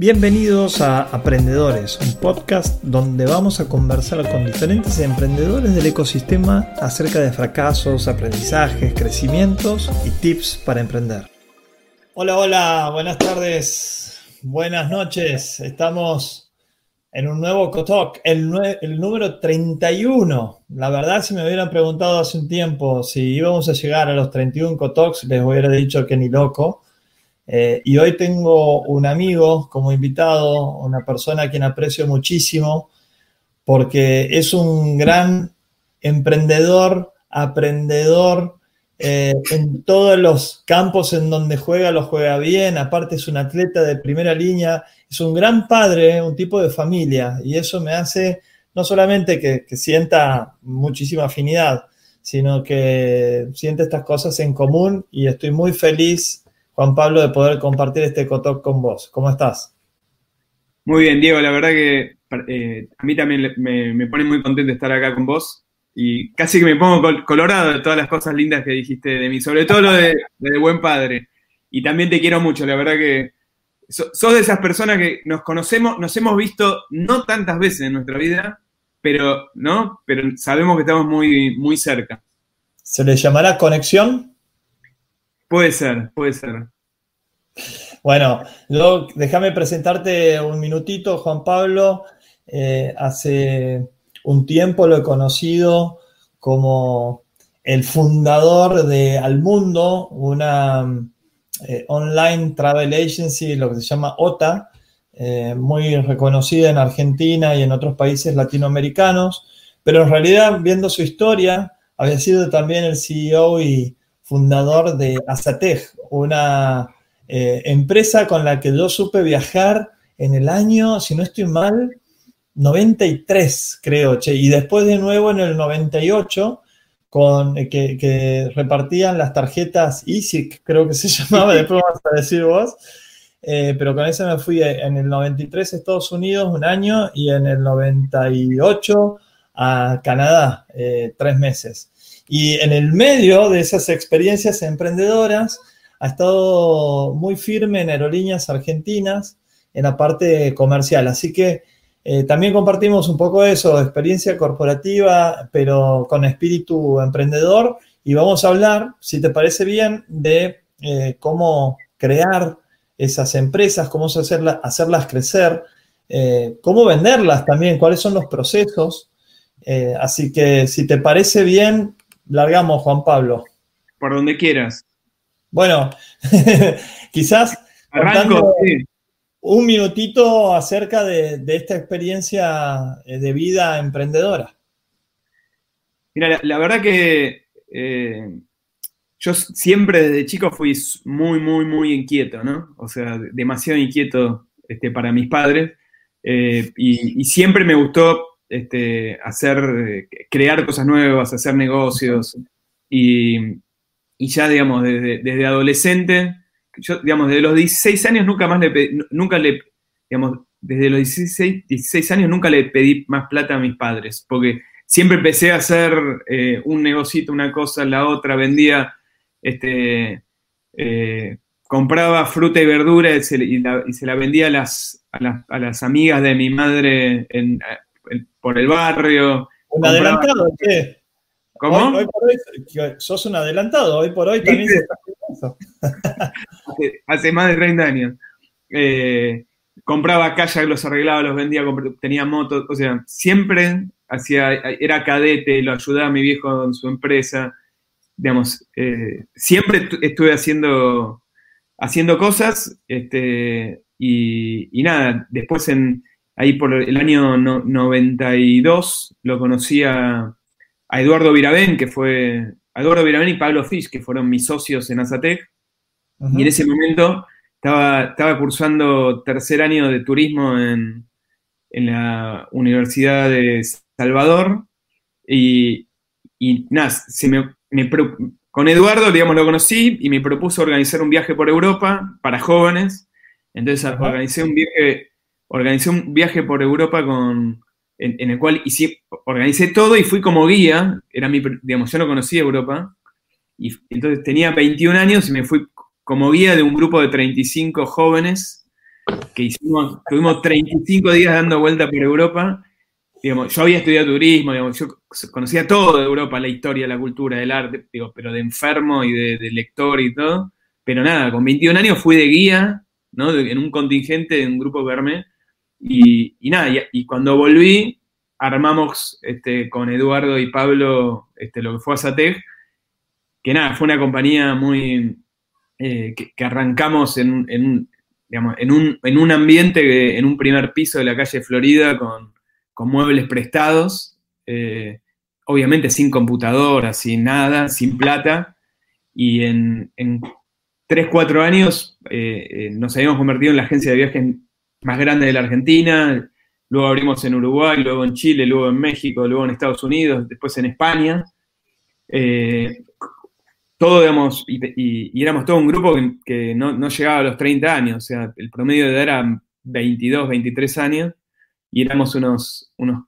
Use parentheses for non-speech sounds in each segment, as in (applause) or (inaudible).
Bienvenidos a Aprendedores, un podcast donde vamos a conversar con diferentes emprendedores del ecosistema acerca de fracasos, aprendizajes, crecimientos y tips para emprender. Hola, hola, buenas tardes, buenas noches. Estamos en un nuevo Cotalk, el, el número 31. La verdad, si me hubieran preguntado hace un tiempo si íbamos a llegar a los 31 Cotalks, les hubiera dicho que ni loco eh, y hoy tengo un amigo como invitado, una persona a quien aprecio muchísimo, porque es un gran emprendedor, aprendedor, eh, en todos los campos en donde juega, lo juega bien, aparte es un atleta de primera línea, es un gran padre, un tipo de familia, y eso me hace no solamente que, que sienta muchísima afinidad, sino que siente estas cosas en común y estoy muy feliz Juan Pablo, de poder compartir este cotoc con vos. ¿Cómo estás? Muy bien, Diego, la verdad que eh, a mí también me, pone muy contento estar acá con vos y casi que me pongo colorado de todas las cosas lindas que dijiste de mí, sobre todo lo de, buen padre. Y también te quiero mucho, la verdad que sos de esas personas que nos conocemos, nos hemos visto no tantas veces en nuestra vida, pero, ¿no? pero sabemos que estamos muy, muy cerca. ¿Se le llamará conexión? Puede ser, puede ser. Bueno, déjame presentarte un minutito, Juan Pablo. Eh, hace un tiempo lo he conocido como el fundador de Almundo, una eh, online travel agency, lo que se llama OTA, eh, muy reconocida en Argentina y en otros países latinoamericanos, pero en realidad, viendo su historia, había sido también el CEO y fundador de Azatec, una eh, empresa con la que yo supe viajar en el año, si no estoy mal, 93, creo, che, y después de nuevo en el 98, con, eh, que, repartían las tarjetas EASIC, creo que se (laughs) llamaba, después vas a decir vos, eh, pero con eso me fui en el 93 a Estados Unidos un año y en el 98 a Canadá tres meses. Y en el medio de esas experiencias emprendedoras, ha estado muy firme en aerolíneas argentinas en la parte comercial. Así que eh, también compartimos un poco eso, experiencia corporativa, pero con espíritu emprendedor. Y vamos a hablar, si te parece bien, de eh, cómo crear esas empresas, cómo hacerlas, hacerlas crecer, eh, cómo venderlas también, cuáles son los procesos. así que si te parece bien, largamos, Juan Pablo. Por donde quieras. Bueno, (laughs) quizás un minutito acerca de, esta experiencia eh, de vida emprendedora. Mira, la, verdad que eh, yo siempre desde chico fui muy, muy, muy inquieto, ¿no? O sea, demasiado inquieto este, para mis padres. Eh, y, siempre me gustó este, hacer, eh, crear cosas nuevas, hacer negocios. Y, ya, digamos, desde, adolescente, yo, digamos, desde los 16 años nunca más le pedí, nunca le, digamos, desde los 16, 16 años nunca le pedí más plata a mis padres, porque siempre empecé a hacer eh, un negocito, una cosa, la otra, vendía, este, eh, compraba fruta y verdura y se, la, vendía a las, a las, amigas de mi madre en, por el barrio. Un adelantado, ¿qué? ¿Cómo? Hoy, por hoy, sos un adelantado, hoy por hoy también se está hace, hace más de 30 años. Eh, compraba kayak, los arreglaba, los vendía, tenía motos, o sea, siempre hacía, era cadete, lo ayudaba a mi viejo en su empresa, digamos, eh, siempre estuve haciendo, haciendo cosas, este, y, y, nada, después en, ahí por el año 92 lo conocí a, Eduardo Viravén, que fue Eduardo Viravén y Pablo Fish, que fueron mis socios en Azatec. Y en ese momento estaba, estaba cursando tercer año de turismo en, la Universidad de Salvador. Y, nada, con Eduardo, digamos, lo conocí y me propuso organizar un viaje por Europa para jóvenes. Entonces organicé un viaje organicé un viaje por Europa con, en, el cual hice, organicé todo y fui como guía. Era mi, digamos, yo no conocía Europa. Y entonces tenía 21 años y me fui como guía de un grupo de 35 jóvenes que hicimos, tuvimos 35 días dando vuelta por Europa. Digamos, yo había estudiado turismo, digamos, yo conocía todo de Europa, la historia, la cultura, el arte, digo, pero de enfermo y de, lector y todo. Pero nada, con 21 años fui de guía, ¿no? en un contingente de un grupo que Y, nada, y, cuando volví, armamos este, con Eduardo y Pablo este, lo que fue Azatec, que nada, fue una compañía muy, eh, que, arrancamos en, en, digamos, en, un, en, un, ambiente, en un primer piso de la calle Florida con, con muebles prestados, eh, obviamente sin computadora, sin nada, sin plata, y en, en 3, 4 años eh, nos habíamos convertido en la agencia de viajes más grande de la Argentina, luego abrimos en Uruguay, luego en Chile, luego en México, luego en Estados Unidos, después en España. Eh, todo, digamos, y, éramos todo un grupo que, no, llegaba a los 30 años, o sea, el promedio de edad era 22, 23 años, y éramos unos, unos,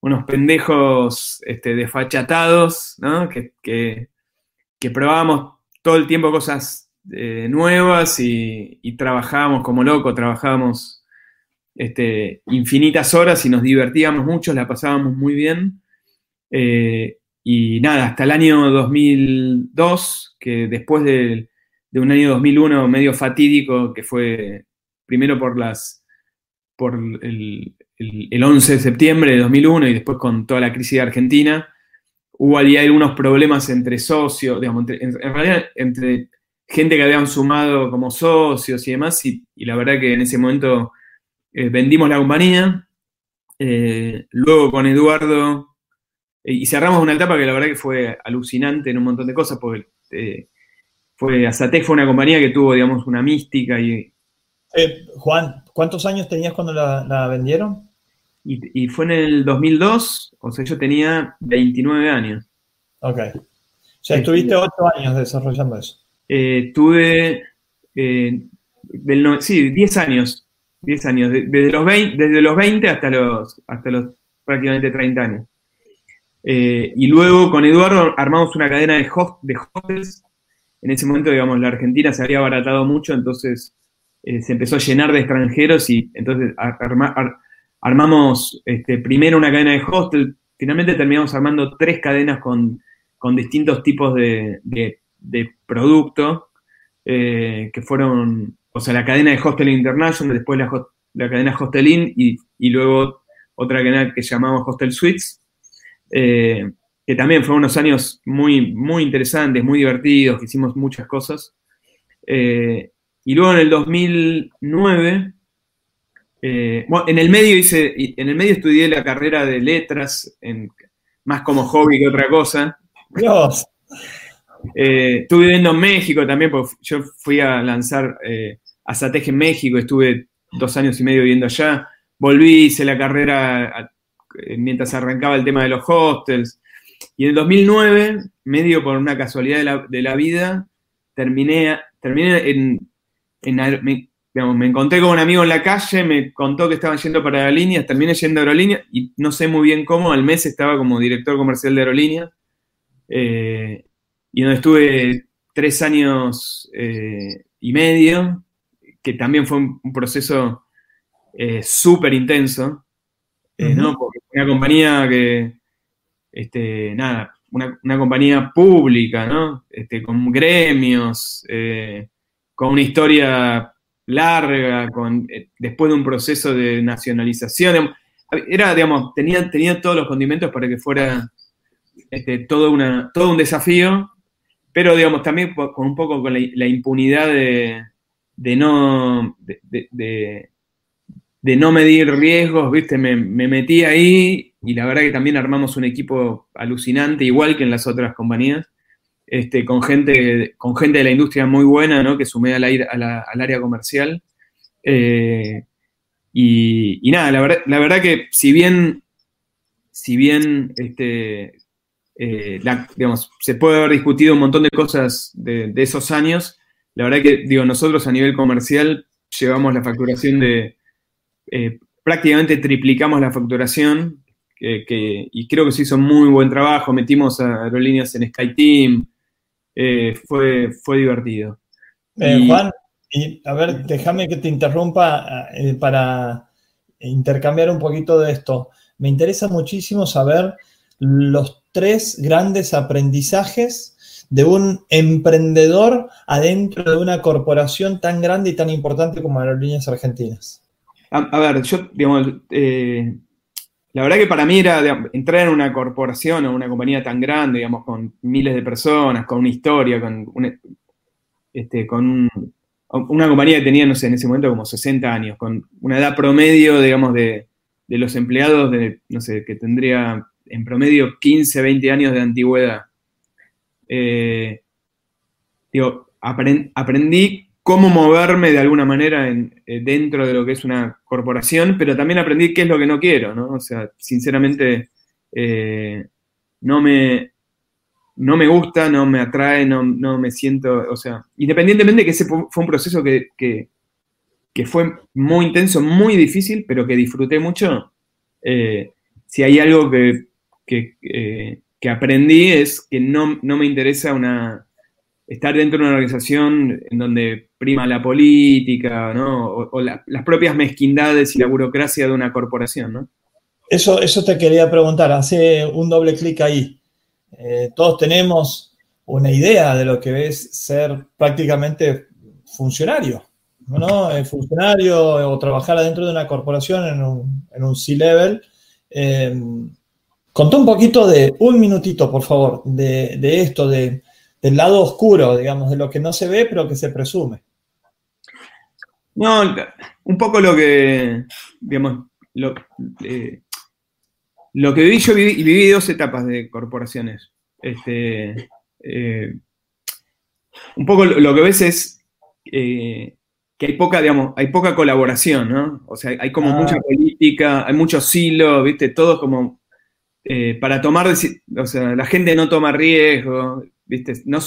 unos pendejos este, desfachatados, ¿no? Que, que, probábamos todo el tiempo cosas eh, nuevas y, trabajábamos como locos, trabajábamos este, infinitas horas y nos divertíamos mucho, la pasábamos muy bien. Eh, y nada, hasta el año 2002, que después de, un año 2001 medio fatídico, que fue primero por las por el, 11 de septiembre de 2001 y después con toda la crisis de Argentina, hubo ahí algunos problemas entre socios, digamos, en, realidad entre gente que habían sumado como socios y demás, y la verdad que en ese momento eh, vendimos la compañía, eh, luego con Eduardo, eh, y cerramos una etapa que la verdad que fue alucinante en un montón de cosas, porque fue, Azatec fue una compañía que tuvo, digamos, una mística y... Juan, ¿cuántos años tenías cuando la, vendieron? Y, fue en el 2002, o sea, yo tenía 29 años. Ok. O sea, estuviste 8 años desarrollando eso. Tuve, sí, 10 años 10 años, desde los 20, desde los 20 hasta los, hasta los prácticamente 30 años. Eh, y luego con Eduardo armamos una cadena de, host, de hostels. En ese momento, digamos, la Argentina se había abaratado mucho, entonces eh, se empezó a llenar de extranjeros y entonces armamos este, primero una cadena de hostels. Finalmente terminamos armando tres cadenas con, distintos tipos de, producto, eh, que fueron o sea, la cadena de Hostel International, después la, cadena Hostel Inn y, luego otra cadena que llamamos Hostel Suites, eh, que también fueron unos años muy, muy interesantes, muy divertidos, que hicimos muchas cosas. Eh, y luego en el 2009, eh, bueno, en el medio hice, en el medio estudié la carrera de letras, más como hobby que otra cosa. Dios. Estuve viviendo en México también, porque yo fui a lanzar a Satej en México, estuve dos años y medio viviendo allá, volví, hice la carrera mientras arrancaba el tema de los hostels, y en el 2009, medio por una casualidad de la, vida, terminé, terminé en, me, encontré con un amigo en la calle, me contó que estaban yendo para aerolíneas, terminé yendo a aerolíneas y no sé muy bien cómo, al mes estaba como director comercial de aerolíneas eh, y donde estuve tres años eh, y medio que también fue un, proceso eh, súper intenso, eh, ¿no? Porque una compañía que, este, nada, una, compañía pública, ¿no? Este, con gremios, eh, con una historia larga, con, después de un proceso de nacionalización. Era, digamos, tenía, tenía todos los condimentos para que fuera este, todo, una, todo un desafío, pero, digamos, también con un poco con la impunidad de, de no, de, no medir riesgos, ¿viste? Me, metí ahí y la verdad que también armamos un equipo alucinante, igual que en las otras compañías, este, con, gente, con gente de la industria muy buena, ¿no? Que sumé al, al área comercial. Eh, y, nada, la verdad, la verdad que si bien, si bien este, eh, digamos, se puede haber discutido un montón de cosas de, de esos años, la verdad que, digo, nosotros a nivel comercial llevamos la facturación de, eh, prácticamente triplicamos la facturación y creo que se hizo muy buen trabajo, metimos a aerolíneas en SkyTeam, eh, fue, fue divertido. Juan, Y a ver, déjame que te interrumpa para intercambiar un poquito de esto. Me interesa muchísimo saber los tres grandes aprendizajes de un emprendedor adentro de una corporación tan grande y tan importante como Aerolíneas Argentinas. A, ver, yo, digamos, eh, la verdad que para mí era entrar en una corporación o una compañía tan grande, digamos, con miles de personas, con una historia, con, este, una compañía que tenía, no sé, en ese momento como 60 años, con una edad promedio, digamos, de, los empleados, de, no sé, que tendría en promedio 15, 20 años de antigüedad. Eh, digo, aprendí cómo moverme de alguna manera en, eh, dentro de lo que es una corporación, pero también aprendí qué es lo que no quiero, ¿no? O sea, sinceramente, eh, no, me, no me gusta, no me atrae, no, me siento, o sea, independientemente de que ese fue un proceso que, fue muy intenso, muy difícil, pero que disfruté mucho, si hay algo que, que, aprendí es que no, no me interesa una estar dentro de una organización en donde prima la política, ¿no? O, las propias mezquindades y la burocracia de una corporación, ¿no? Eso, eso te quería preguntar, hace un doble clic ahí. Eh, todos tenemos una idea de lo que es ser prácticamente funcionario, ¿no? Eh, funcionario o trabajar adentro de una corporación en un, en C-level. Eh, contá un poquito de, un minutito, por favor, de, de esto, de del lado oscuro, digamos, de lo que no se ve, pero que se presume. No, un poco lo que, digamos, lo, eh, lo que viví, yo viví, viví dos etapas de corporaciones. Este, eh, un poco lo, que ves es eh, que hay poca, digamos, hay poca colaboración, ¿no? O sea, hay como ah. mucha política, hay muchos silos, ¿viste? Todo como para tomar, o sea, la gente no toma riesgo, ¿viste? No,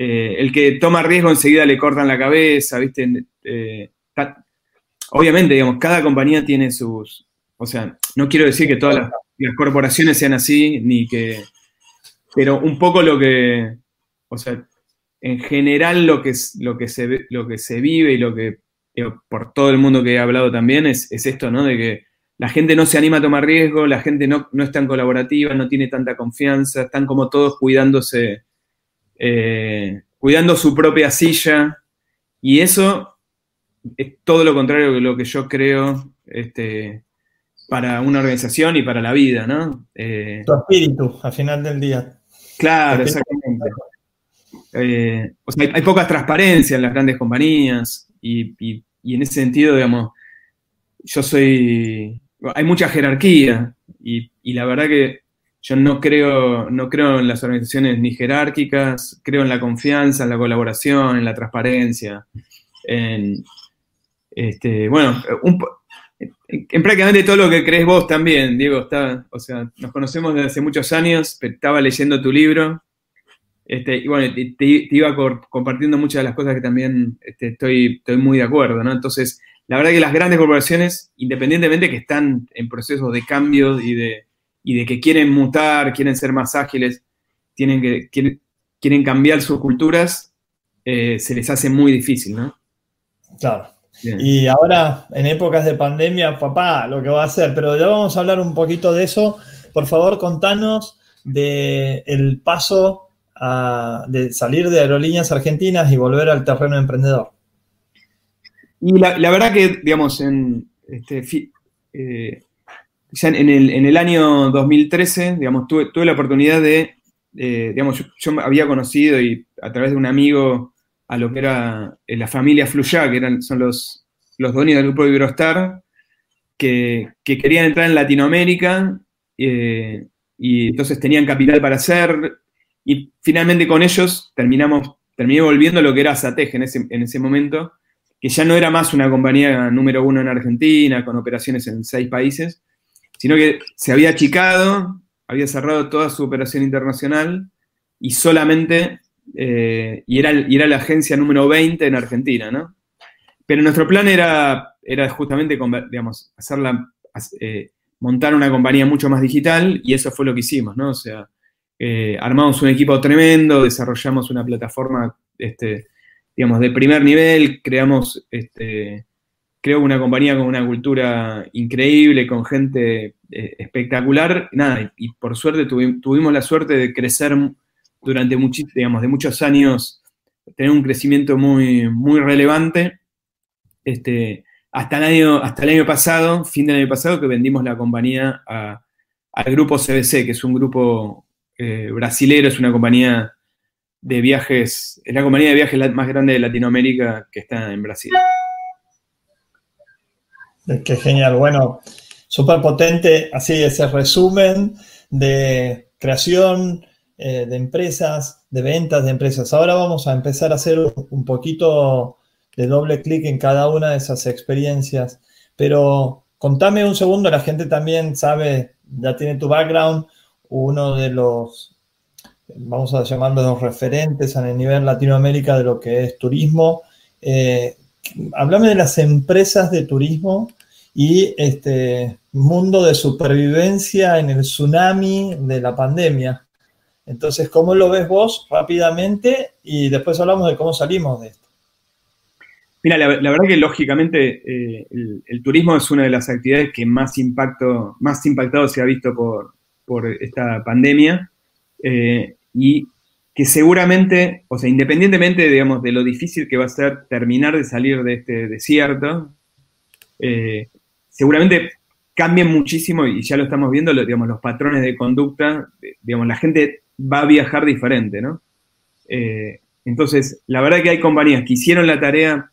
eh, el que toma riesgo enseguida le cortan la cabeza, ¿viste? Eh, obviamente, digamos, cada compañía tiene sus, o sea, no quiero decir que todas las, corporaciones sean así, ni que, pero un poco lo que, o sea, en general lo que, lo que, se, lo que se vive y lo que, por todo el mundo que he hablado también, es, es esto, ¿no? De que la gente no se anima a tomar riesgo, la gente no, no es tan colaborativa, no tiene tanta confianza, están como todos cuidándose eh, cuidando su propia silla, y eso es todo lo contrario de lo que yo creo este, para una organización y para la vida, ¿no? Eh, tu espíritu, al final del día. Claro, exactamente. Eh, o sea, hay, poca transparencia en las grandes compañías y, en ese sentido, digamos, yo soy, hay mucha jerarquía y, la verdad que yo no creo, no creo en las organizaciones ni jerárquicas, creo en la confianza, en la colaboración, en la transparencia, en, este, bueno, en prácticamente todo lo que crees vos también, Diego, o sea, nos conocemos desde hace muchos años, estaba leyendo tu libro, este, y bueno, te, iba compartiendo muchas de las cosas que también este, estoy, estoy muy de acuerdo, ¿no? Entonces, la verdad que las grandes corporaciones, independientemente que están en procesos de cambio y de, y de que quieren mutar, quieren ser más ágiles, tienen que, quieren, cambiar sus culturas, eh, se les hace muy difícil, ¿no? Claro. Y ahora, en épocas de pandemia, papá, lo que va a hacer, pero ya vamos a hablar un poquito de eso. Por favor, contanos del el paso de salir de aerolíneas argentinas y volver al terreno emprendedor. Y la, verdad que, digamos, en este, eh, en el, en el año 2013, digamos, tuve, tuve la oportunidad de, digamos, yo, había conocido y a través de un amigo a lo que era eh, la familia Fluyá, que eran, son los, los dueños del grupo de Iberostar, que, que querían entrar en Latinoamérica eh, y entonces tenían capital para hacer y finalmente con ellos terminamos, terminé volviendo a lo que era Satej en ese, en ese momento, que ya no era más una compañía número uno en Argentina, con operaciones en seis países, sino que se había achicado, había cerrado toda su operación internacional y solamente, eh, y, era, y era la agencia número 20 en Argentina, ¿no? Pero nuestro plan era, era justamente, digamos, eh, montar una compañía mucho más digital y eso fue lo que hicimos, ¿no? O sea, eh, armamos un equipo tremendo, desarrollamos una plataforma este, digamos, de primer nivel, creamos, este, creo una compañía con una cultura increíble, con gente eh, espectacular, nada, y, por suerte tuvimos la suerte de crecer durante digamos, de muchos años, tener un crecimiento muy, muy relevante, este, hasta el, año, hasta el año pasado, fin del año pasado, que vendimos la compañía al grupo CBC, que es un grupo eh, brasilero, es una compañía de viajes, es la compañía de viajes más grande de Latinoamérica que está en Brasil. Qué genial, bueno, súper potente, así ese resumen de creación eh, de empresas, de ventas de empresas. Ahora vamos a empezar a hacer un poquito de doble clic en cada una de esas experiencias, pero contame un segundo, la gente también sabe, ya tiene tu background, uno de los vamos a llamarlo los referentes a nivel Latinoamérica de lo que es turismo. Eh, háblame de las empresas de turismo y este mundo de supervivencia en el tsunami de la pandemia. Entonces, ¿cómo lo ves vos rápidamente? Y después hablamos de cómo salimos de esto. Mira, la, verdad que lógicamente eh, el, turismo es una de las actividades que más impacto, más impactado se ha visto por, por esta pandemia. Eh, y que seguramente, o sea, independientemente, digamos, de lo difícil que va a ser terminar de salir de este desierto, eh, seguramente cambien muchísimo, y ya lo estamos viendo, digamos, los patrones de conducta, digamos, la gente va a viajar diferente, ¿no? Eh, entonces, la verdad que hay compañías que hicieron la tarea,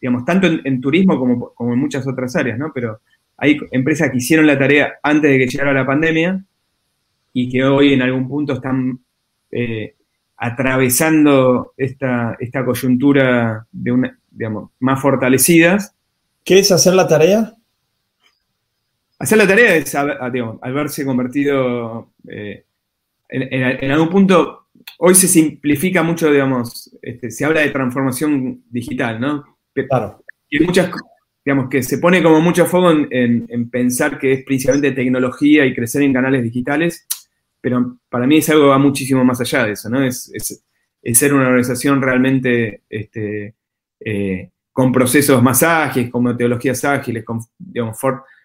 digamos, tanto en, turismo como, como, en muchas otras áreas, ¿no? Pero hay empresas que hicieron la tarea antes de que llegara la pandemia y que hoy en algún punto están eh, atravesando esta, esta, coyuntura de una, digamos, más fortalecidas. ¿Qué es hacer la tarea? Hacer la tarea es haberse convertido eh, en, algún punto, hoy se simplifica mucho, digamos, este, se habla de transformación digital, ¿no? Claro. Y muchas, digamos, que se pone como mucho foco en, en, pensar que es principalmente tecnología y crecer en canales digitales pero para mí es algo que va muchísimo más allá de eso, ¿no? Es, ser una organización realmente este, eh, con procesos más ágiles, con metodologías ágiles, con, digamos,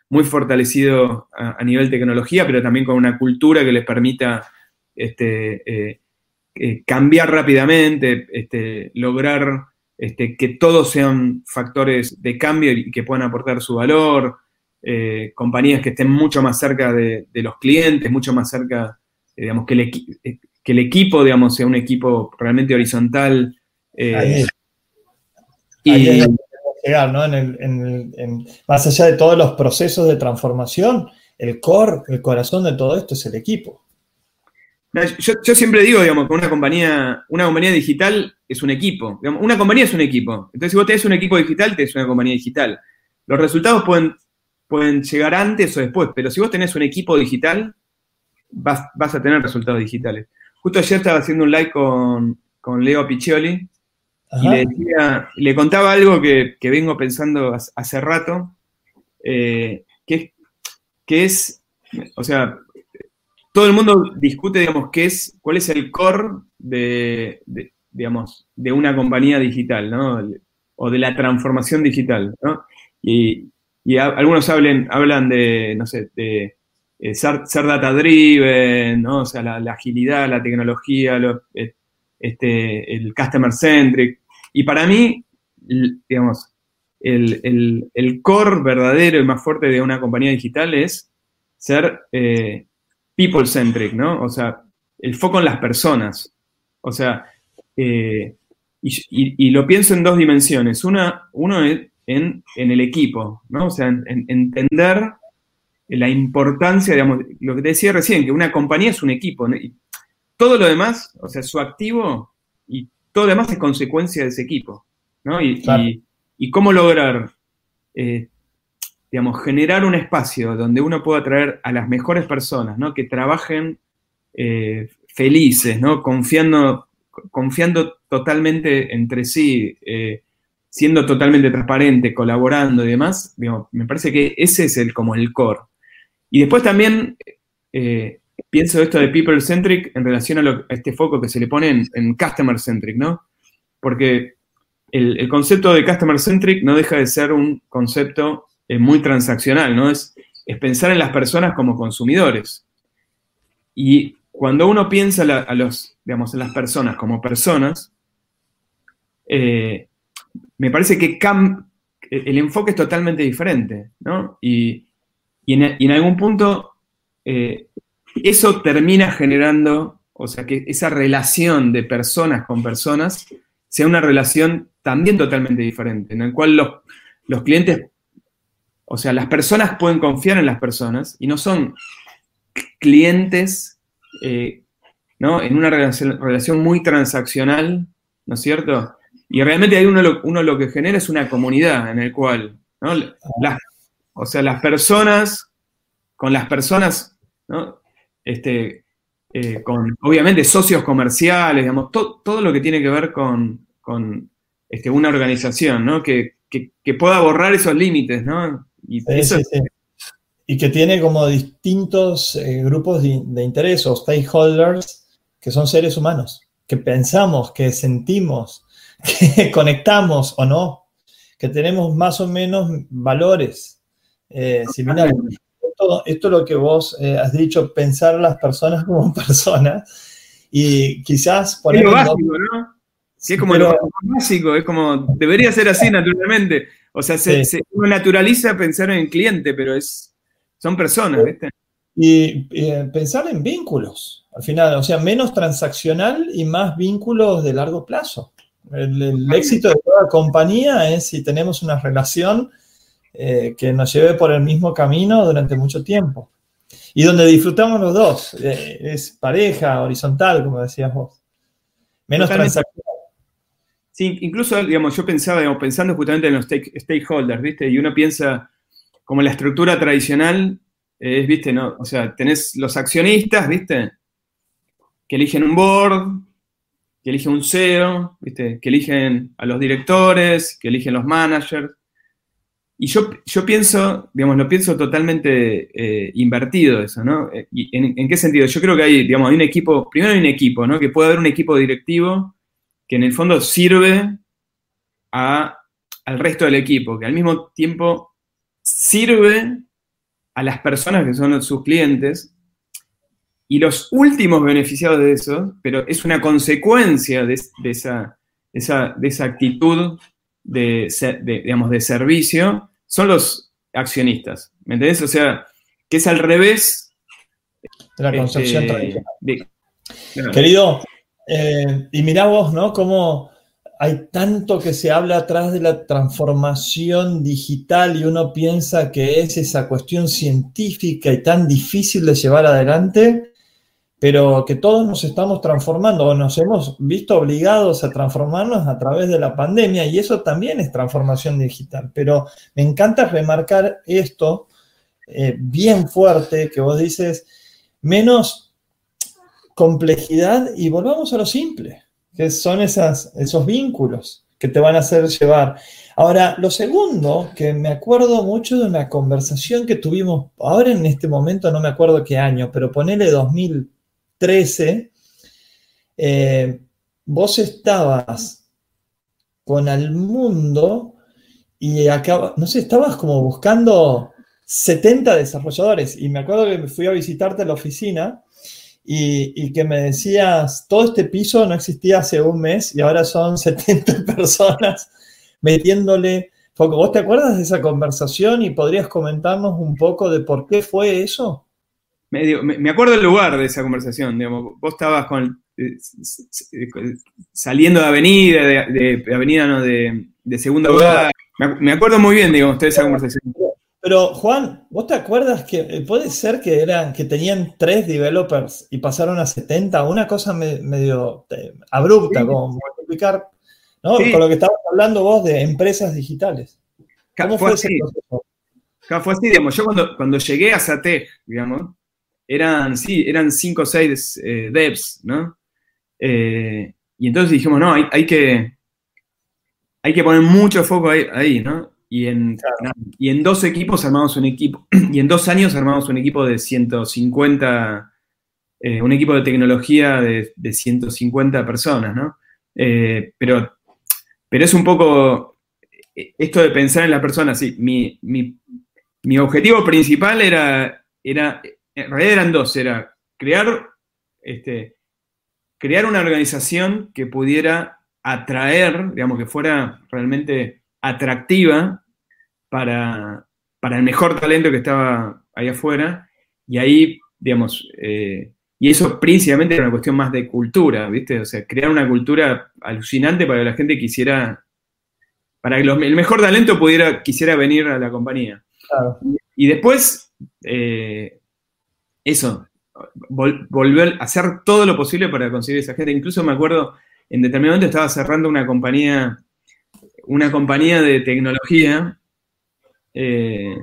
muy fortalecido a, nivel tecnología, pero también con una cultura que les permita este, eh, eh, cambiar rápidamente, este, lograr que todos sean factores de cambio y que puedan aportar su valor, compañías que estén mucho más cerca de, los clientes, mucho más cerca digamos, que el, eh, que el equipo, digamos, sea un equipo realmente horizontal. Eh, y, llegar, ¿no? En más allá de todos los procesos de transformación, el core, el corazón de todo esto es el equipo. Yo, siempre digo, digamos, que una compañía, una compañía digital es un equipo. una compañía es un equipo. Entonces, si vos tenés un equipo digital, tenés una compañía digital. Los resultados pueden, pueden llegar antes o después, pero si vos tenés un equipo digital, vas, a tener resultados digitales. Justo ayer estaba haciendo un live con, Leo Piccioli y le, decía, le contaba algo que, vengo pensando hace rato, eh, que, que, es, o sea, todo el mundo discute, digamos, qué es, cuál es el core de, digamos, de una compañía digital, ¿no? O de la transformación digital, ¿no? Y, algunos hablen, hablan de, no sé, de eh, ser, data driven. O sea, la, agilidad, la tecnología, eh, este, el customer centric. Y para mí, digamos, el, core verdadero y más fuerte de una compañía digital es ser eh, people centric, ¿no? O sea, el foco en las personas. O sea, y, lo pienso en dos dimensiones. Una, uno es en, el equipo, ¿no? O sea, en entender la importancia, digamos, lo que te decía recién, que una compañía es un equipo. Y todo lo demás, o sea, su activo y todo lo demás es consecuencia de ese equipo. ¿no? Y, cómo lograr, eh, digamos, generar un espacio donde uno pueda atraer a las mejores personas, ¿no? Que trabajen eh, felices, ¿no? Confiando, confiando totalmente entre sí, eh, siendo totalmente transparente, colaborando y demás, me parece que ese es el, como el core. Y después también eh, pienso esto de people-centric en relación a, este foco que se le pone en, customer-centric, ¿no? Porque el, concepto de customer centric no deja de ser un concepto eh, muy transaccional, ¿no? Es, es, pensar en las personas como consumidores. Y cuando uno piensa a los, digamos, en las personas como personas, eh, me parece que el enfoque es totalmente diferente, ¿no? Y, en, algún punto eh, eso termina generando, o sea, que esa relación de personas con personas sea una relación también totalmente diferente, en el cual los, clientes, o sea, las personas pueden confiar en las personas y no son clientes, eh, ¿no? En una relación, muy transaccional, ¿no es cierto? Y realmente ahí uno lo, uno lo que genera es una comunidad en el cual, ¿no? O sea, las personas, con las personas, ¿no? Este, eh, con, obviamente, socios comerciales, digamos, todo lo que tiene que ver con, este, una organización, ¿no? Que, pueda borrar esos límites, ¿no? Y, y que tiene como distintos eh, grupos de, de, interés o stakeholders que son seres humanos, que pensamos, que sentimos, (laughs) que conectamos o no, que tenemos más o menos valores eh, similares esto, es lo que vos eh, has dicho, pensar las personas (laughs) como personas y quizás por Es lo básico, ¿no? es como lo básico, es como, debería ser así naturalmente. O sea, se, uno naturaliza pensar en cliente, pero es, son personas, ¿viste? Y, eh, pensar en vínculos, al final, o sea, menos transaccional y más vínculos de largo plazo. el éxito de toda compañía es si tenemos una relación eh, que nos lleve por el mismo camino durante mucho tiempo. Y donde disfrutamos los dos, eh, es pareja, horizontal, como decías vos. Menos transaccional. Sí, incluso, digamos, yo pensaba, digamos, pensando justamente en los stakeholders, ¿viste? Y uno piensa como la estructura tradicional es, ¿viste? ¿no? O sea, tenés los accionistas, ¿viste? Que eligen un board, que eligen un CEO, ¿viste? Que eligen a los directores, que eligen los managers. Y yo, yo pienso, digamos, lo pienso totalmente eh, invertido eso, ¿no? Eh, en, qué sentido? Yo creo que hay, digamos, un equipo, primero hay un equipo, ¿no? Que puede haber un equipo directivo que en el fondo sirve a, al resto del equipo, que al mismo tiempo sirve a las personas que son sus clientes y los últimos beneficiados de eso, pero es una consecuencia de, esa, esa, de esa actitud de, digamos, de servicio son los accionistas. ¿Me entendés? O sea, que es al revés. De la concepción este, tradicional. Querido, eh, y mirá vos, ¿no? Cómo hay tanto que se habla atrás de la transformación digital y uno piensa que es esa cuestión científica y tan difícil de llevar adelante pero que todos nos estamos transformando o nos hemos visto obligados a transformarnos a través de la pandemia y eso también es transformación digital. Pero me encanta remarcar esto eh, bien fuerte que vos dices, menos complejidad y volvamos a lo simple, que son esas, esos vínculos que te van a hacer llevar. Ahora, lo segundo, que me acuerdo mucho de una conversación que tuvimos, ahora en este momento no me acuerdo qué año, pero ponele 2000 13, eh, vos estabas con el mundo y acá, no sé, estabas como buscando 70 desarrolladores y me acuerdo que me fui a visitarte a la oficina y, que me decías, todo este piso no existía hace un mes y ahora son (laughs) 70 personas metiéndole ¿Vos te acuerdas de esa conversación y podrías comentarnos un poco de por qué fue eso? Me, acuerdo del lugar de esa conversación, digamos, vos estabas con, eh, saliendo de avenida, de, avenida, no, de, de segunda lugar. Me, acuerdo muy bien, digamos, de esa conversación. Pero, Juan, ¿vos te acuerdas que eh, puede ser que eran, que tenían tres developers y pasaron a 70? Una cosa medio eh, abrupta, como multiplicar, ¿no? Con lo que estabas hablando vos de empresas digitales. ¿Cómo fue, ese proceso? Fue así, digamos, yo cuando, cuando llegué a SATEG, digamos, eran, sí, eran cinco o seis eh, devs, ¿no? Eh, y entonces dijimos, no, hay, que, hay que poner mucho foco ahí, ¿no? Y en, y en dos equipos armamos un equipo, (clears throat) y en dos años armamos un equipo de 150, eh, un equipo de tecnología de, de 150 personas, ¿no? pero pero es un poco esto de pensar en la persona, sí, mi, mi objetivo principal era, era, en realidad eran dos, era crear, este, crear una organización que pudiera atraer, digamos, que fuera realmente atractiva para, para el mejor talento que estaba ahí afuera, y ahí, digamos, eh, y eso principalmente era una cuestión más de cultura, ¿viste? O sea, crear una cultura alucinante para que la gente quisiera, para que el mejor talento pudiera, quisiera venir a la compañía. Y después, eh, eso, volver a hacer todo lo posible para conseguir esa gente. Incluso me acuerdo, en determinado momento estaba cerrando una compañía, una compañía de tecnología. Eh,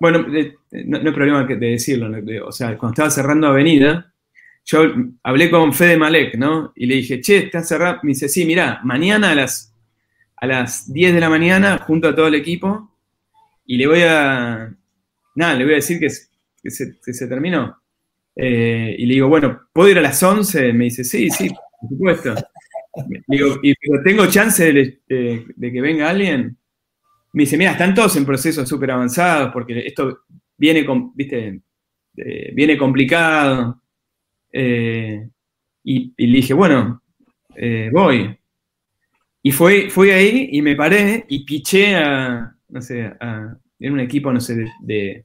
bueno, no, hay problema de decirlo. o sea, cuando estaba cerrando Avenida, yo hablé con Fede Malek, ¿no? Y le dije, che, está cerrado. Me dice, sí, mira, mañana a las, a las 10 de la mañana, junto a todo el equipo, y le voy a, nada, le voy a decir que, se, terminó. Eh, y le digo, bueno, ¿puedo ir a las 11? Me dice, sí, sí, por supuesto. Le digo, ¿y tengo chance de, que venga alguien? Me dice, mira, están todos en procesos súper avanzados porque esto viene, con, ¿viste? Eh, viene complicado. Eh, y, le dije, bueno, voy. Y fue, fui ahí y me paré y piché a, no sé, en un equipo, no sé, de,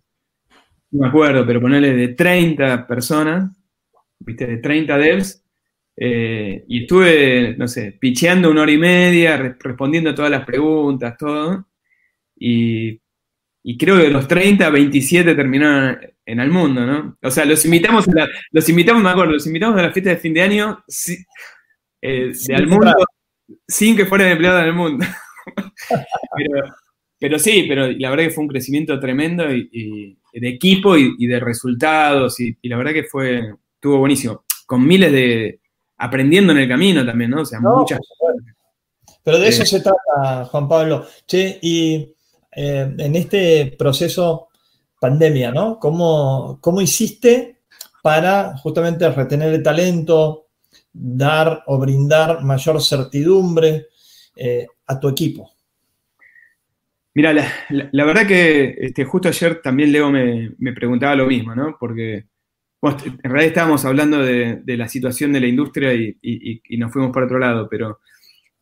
no me acuerdo, pero ponerle de 30 personas, viste, de 30 devs, eh, y estuve, no sé, picheando una hora y media, respondiendo a todas las preguntas, todo, y, creo que de los 30, 27 terminaron en el mundo, ¿no? O sea, los invitamos, a los invitamos, me acuerdo, los invitamos a la fiesta de fin de año eh, de al mundo sin que fueran empleados en el mundo. (laughs) pero, pero sí, pero la verdad que fue un crecimiento tremendo y, de equipo y, de resultados y, la verdad que fue, estuvo buenísimo. Con miles de, aprendiendo en el camino también, ¿no? O sea, muchas Pero de eso eh, se trata, Juan Pablo. Che, y eh, en este proceso pandemia, ¿no? ¿Cómo, ¿Cómo hiciste para justamente retener el talento, dar o brindar mayor certidumbre eh, a tu equipo? Mira, la, verdad que este, justo ayer también Leo me, preguntaba lo mismo, ¿no? Porque en realidad estábamos hablando de, la situación de la industria y, nos fuimos por otro lado, pero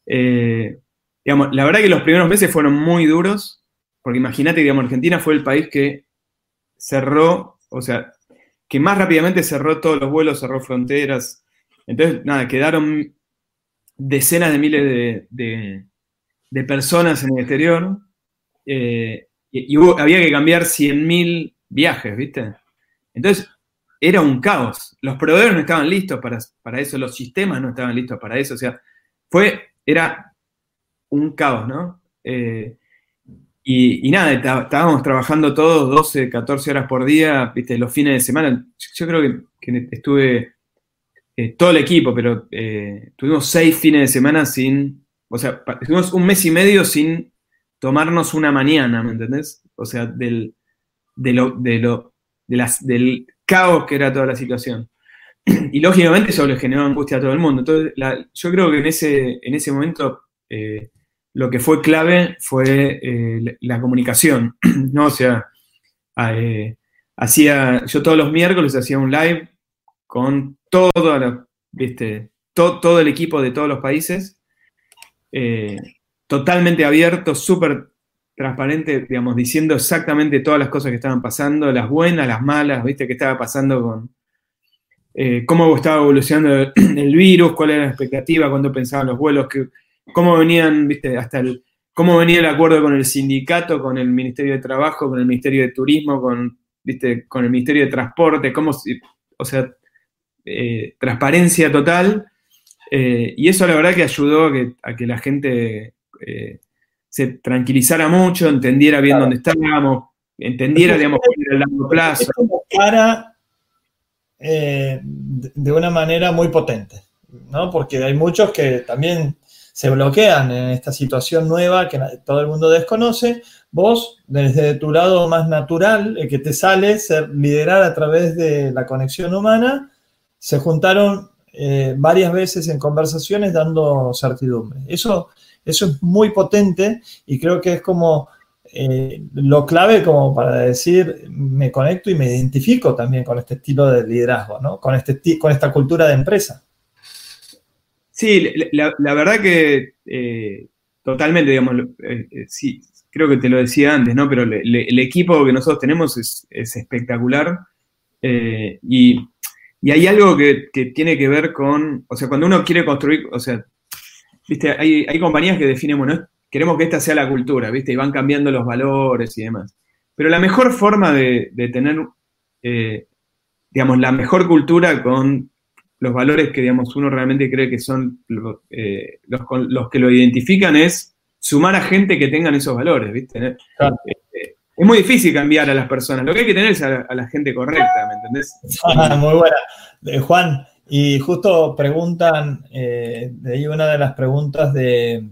eh, digamos, la verdad que los primeros meses fueron muy duros, porque imagínate, digamos, Argentina fue el país que cerró, o sea, que más rápidamente cerró todos los vuelos, cerró fronteras. Entonces, nada, quedaron decenas de miles de, de personas en el exterior eh, y, había que cambiar 100.000 viajes, ¿viste? Entonces, era un caos. Los proveedores no estaban listos para, para, eso, los sistemas no estaban listos para eso, o sea, fue, era un caos, ¿no? Eh, y, nada, estábamos trabajando todos 12, 14 horas por día, ¿viste? Los fines de semana. Yo, creo que, estuve eh, todo el equipo, pero tuvimos seis fines de semana sin, o sea, tuvimos un mes y medio sin tomarnos una mañana, ¿me entendés? O sea, del, de lo, de lo, de las, del caos que era toda la situación. (clears throat) Y lógicamente eso le generó angustia a todo el mundo. Entonces, yo creo que en ese, en ese momento eh, lo que fue clave fue eh, la, comunicación, (clears throat) ¿no? O sea, eh, hacía, yo todos los miércoles hacía un live con. Todo, todo el equipo de todos los países totalmente abierto, súper transparente, digamos, diciendo exactamente todas las cosas que estaban pasando, las buenas, las malas, viste, qué estaba pasando con eh, cómo estaba evolucionando el (clears throat) virus, cuál era la expectativa, cuándo pensaban los vuelos, cómo venían, viste, hasta el, cómo venía el acuerdo con el sindicato, con el Ministerio de Trabajo, con el Ministerio de Turismo, con, viste, con el Ministerio de Transporte, cómo, o sea, eh, transparencia total. Eh, y eso la verdad que ayudó a que la gente eh, se tranquilizara mucho, entendiera bien dónde estábamos, entendiera, digamos, el largo plazo. Para, eh, de una manera muy potente, ¿no? Porque hay muchos que también se bloquean en esta situación nueva que todo el mundo desconoce. Vos, desde tu lado más natural, el que te sale, ser, liderar a través de la conexión humana, se juntaron eh, varias veces en conversaciones dando certidumbre. Eso Eso es muy potente y creo que es como eh, lo clave como para decir, me conecto y me identifico también con este estilo de liderazgo, ¿no? Con, este, con esta cultura de empresa. Sí, la, verdad que eh, totalmente, digamos, eh, sí, creo que te lo decía antes, ¿no? Pero el equipo que nosotros tenemos es, espectacular y, hay algo que, tiene que ver con, o sea, cuando uno quiere construir, o sea, viste, hay, hay compañías que definen, bueno, queremos que esta sea la cultura, ¿viste? Y van cambiando los valores y demás. Pero la mejor forma de, tener, eh, digamos, la mejor cultura con los valores que, digamos, uno realmente cree que son eh, los, los, que lo identifican es sumar a gente que tengan esos valores, ¿viste? Eh, es muy difícil cambiar a las personas. Lo que hay que tener es a, la gente correcta, ¿me entendés? Ah, muy buena. Juan, y justo preguntan, de ahí una de las preguntas de,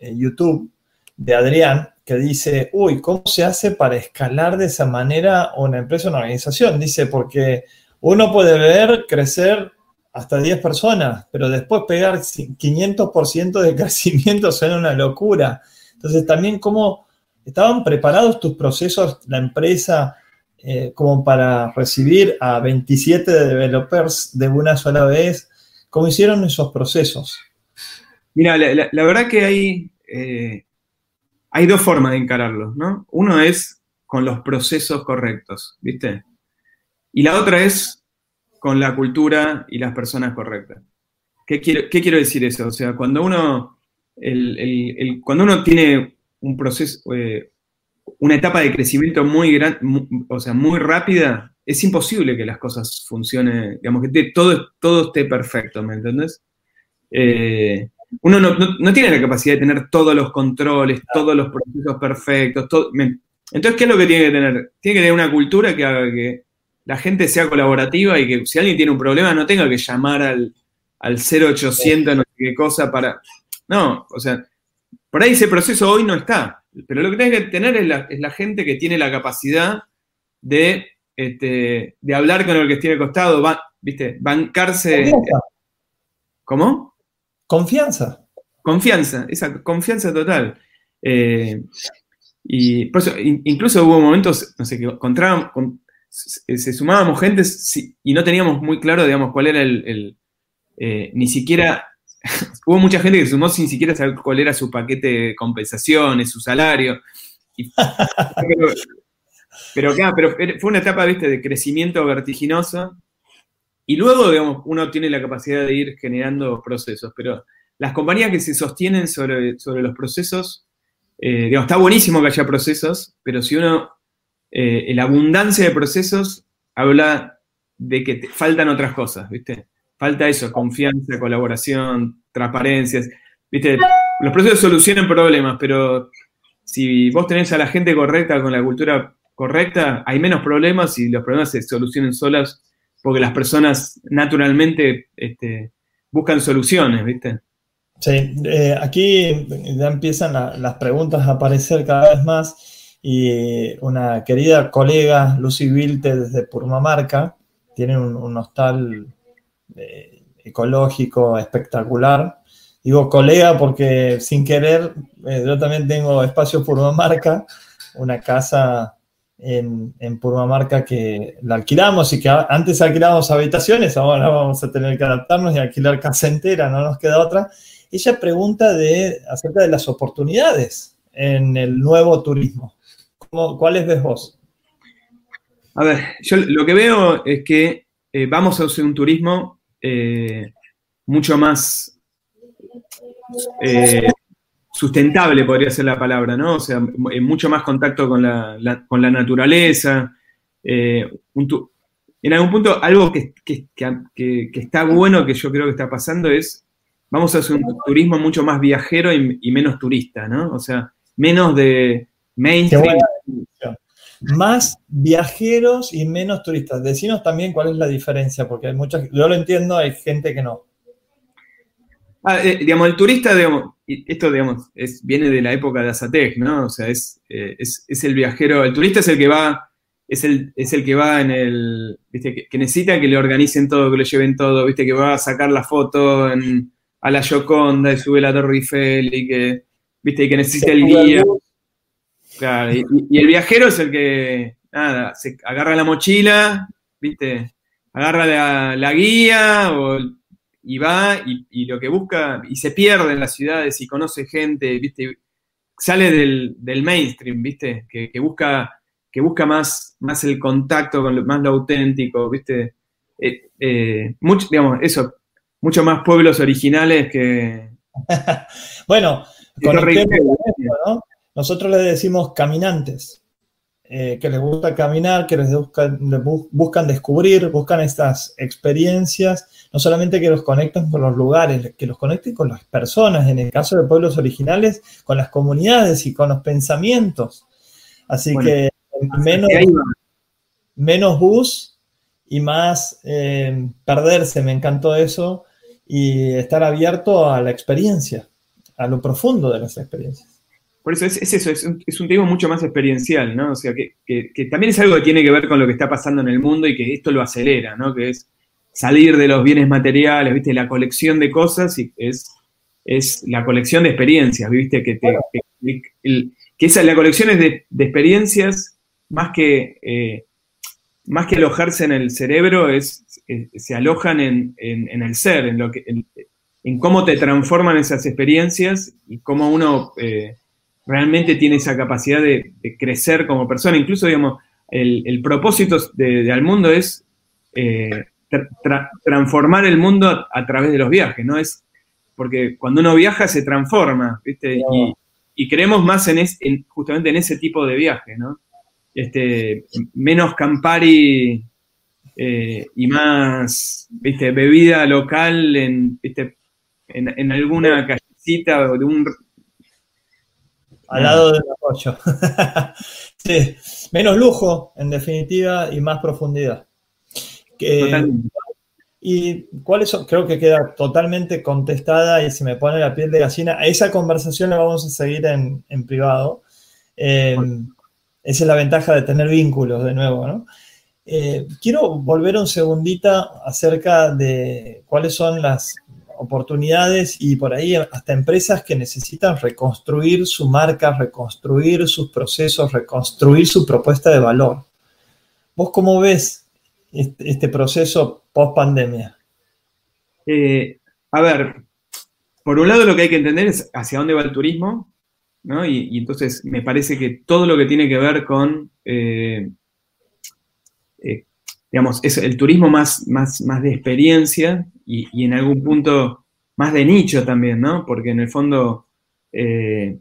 YouTube de Adrián que dice, uy, ¿cómo se hace para escalar de esa manera una empresa, una organización? Dice, porque uno puede ver crecer hasta 10 personas, pero después pegar 500% de (laughs) crecimiento suena una locura. Entonces, también cómo estaban preparados tus procesos, la empresa, eh, como para recibir a 27 developers de una sola vez, ¿cómo hicieron esos procesos? Mira, la, verdad que hay, eh, hay dos formas de encararlo, ¿no? Uno es con los procesos correctos, ¿viste? Y la otra es con la cultura y las personas correctas. ¿Qué quiero, qué quiero decir eso? O sea, cuando uno, cuando uno tiene un proceso, eh, una etapa de crecimiento muy grande, o sea, muy rápida, es imposible que las cosas funcionen, digamos, que todo, todo esté perfecto, ¿me entendés? Eh, uno no, tiene la capacidad de tener todos los controles, todos los procesos perfectos. Entonces, ¿qué es lo que tiene que tener? Tiene que tener una cultura que haga que la gente sea colaborativa y que si alguien tiene un problema no tenga que llamar al, al 0800 no sé qué cosa para... No, o sea, por ahí ese proceso hoy no está. Pero lo que tiene que tener es la, gente que tiene la capacidad de, este, de hablar con el que tiene costado, ¿viste? Bancarse. ¿Cómo? Confianza. Confianza, esa confianza total. Eh, y por eso, incluso hubo momentos, no sé, que encontrábamos, se sumábamos gente y no teníamos muy claro, digamos, cuál era el, eh, ni siquiera, (laughs) hubo mucha gente que sumó sin siquiera saber cuál era su paquete de compensaciones, su salario. (laughs) pero, pero fue una etapa, viste, de crecimiento vertiginoso y luego, uno tiene la capacidad de ir generando procesos, pero las compañías que se sostienen sobre, sobre los procesos, eh, digamos, está buenísimo que haya procesos, pero si uno, eh, la abundancia de procesos habla de que faltan otras cosas, ¿viste? Falta eso, confianza, colaboración, transparencias, ¿viste? Los procesos solucionan problemas, pero si vos tenés a la gente correcta con la cultura correcta, hay menos problemas y los problemas se solucionan solas porque las personas naturalmente este, buscan soluciones, ¿viste? Sí, eh, aquí ya empiezan las preguntas a aparecer cada vez más y una querida colega, Lucy Vilte, desde Purmamarca, tiene un, hostal eh, ecológico espectacular. Digo colega porque sin querer, eh, yo también tengo espacio Purmamarca, una casa en, en Purmamarca que la alquilamos y que antes alquilábamos habitaciones, ahora vamos a tener que adaptarnos y alquilar casa entera, no nos queda otra. Ella pregunta de, acerca de las oportunidades en el nuevo turismo. ¿Cuáles ves vos? A ver, yo lo que veo es que eh, vamos a hacer un turismo eh, mucho más eh, sustentable, podría ser la palabra, ¿no? O sea, mucho más contacto con la, con la naturaleza. Eh, en algún punto, algo que, está bueno, que yo creo que está pasando, es, vamos a hacer un turismo mucho más viajero y, menos turista, ¿no? O sea, menos de mainstream. Más viajeros y menos turistas. Decinos también cuál es la diferencia, porque hay muchas, yo lo entiendo, hay gente que no. Ah, eh, digamos, el turista, digamos, esto, digamos, es, viene de la época de Azatec, ¿no? O sea, es, eh, es, el viajero, el turista es el que va, es el, es el que va en el, viste, que, necesita que le organicen todo, que le lleven todo, viste, que va a sacar la foto a a la Gioconda y sube a la Torre Eiffel y que, viste, y que necesita el guía. Claro, y, el viajero es el que, nada, se agarra la mochila, viste, agarra la, guía y va y, lo que busca, y se pierde en las ciudades y conoce gente, viste, sale del, mainstream, viste, que, busca, que busca más, más el contacto, con lo, más lo auténtico, viste. Eh, eh, mucho, digamos, eso, mucho más pueblos originales que... (laughs) bueno, nosotros le decimos caminantes, eh, que les gusta caminar, que les buscan, buscan descubrir, buscan estas experiencias, no solamente que los conecten con los lugares, que los conecten con las personas, en el caso de pueblos originales, con las comunidades y con los pensamientos. Así que menos, menos bus y más eh, perderse, me encantó eso, y estar abierto a la experiencia, a lo profundo de las experiencias. Por eso es, eso, es un, es un, tema mucho más experiencial, ¿no? O sea, que, que, también es algo que tiene que ver con lo que está pasando en el mundo y que esto lo acelera, ¿no? Que es salir de los bienes materiales, ¿viste? La colección de cosas y es, es la colección de experiencias, ¿viste? Que, te, que, esa, la colección es de, de experiencias más que... Eh, más que alojarse en el cerebro, es, se alojan en, el ser, en, lo que, en, cómo te transforman esas experiencias y cómo uno eh, realmente tiene esa capacidad de, crecer como persona. Incluso, digamos, el, propósito de, al mundo es eh, transformar el mundo a, través de los viajes, ¿no? Es porque cuando uno viaja se transforma, ¿viste? Y, creemos más en, justamente en ese tipo de viaje, ¿no? este, menos Campari eh, y más ¿viste? bebida local en, en, alguna callecita de un... Al lado del apoyo. (laughs) sí, menos lujo, en definitiva, y más profundidad. y cuáles son, creo que queda totalmente contestada y se me pone la piel de gallina. A esa conversación la vamos a seguir en, privado. Eh, esa es la ventaja de tener vínculos de nuevo, ¿no? Eh, quiero volver un segundito acerca de cuáles son las oportunidades y por ahí hasta empresas que necesitan reconstruir su marca, reconstruir sus procesos, reconstruir su propuesta de valor. ¿Vos cómo ves este, este proceso post pandemia? Eh, a ver, por un lado lo que hay que entender es hacia dónde va el turismo, y, entonces me parece que todo lo que tiene que ver con, eh, eh, digamos, es el turismo más, más, más de experiencia y, en algún punto más de nicho también, ¿no? Porque en el fondo eh,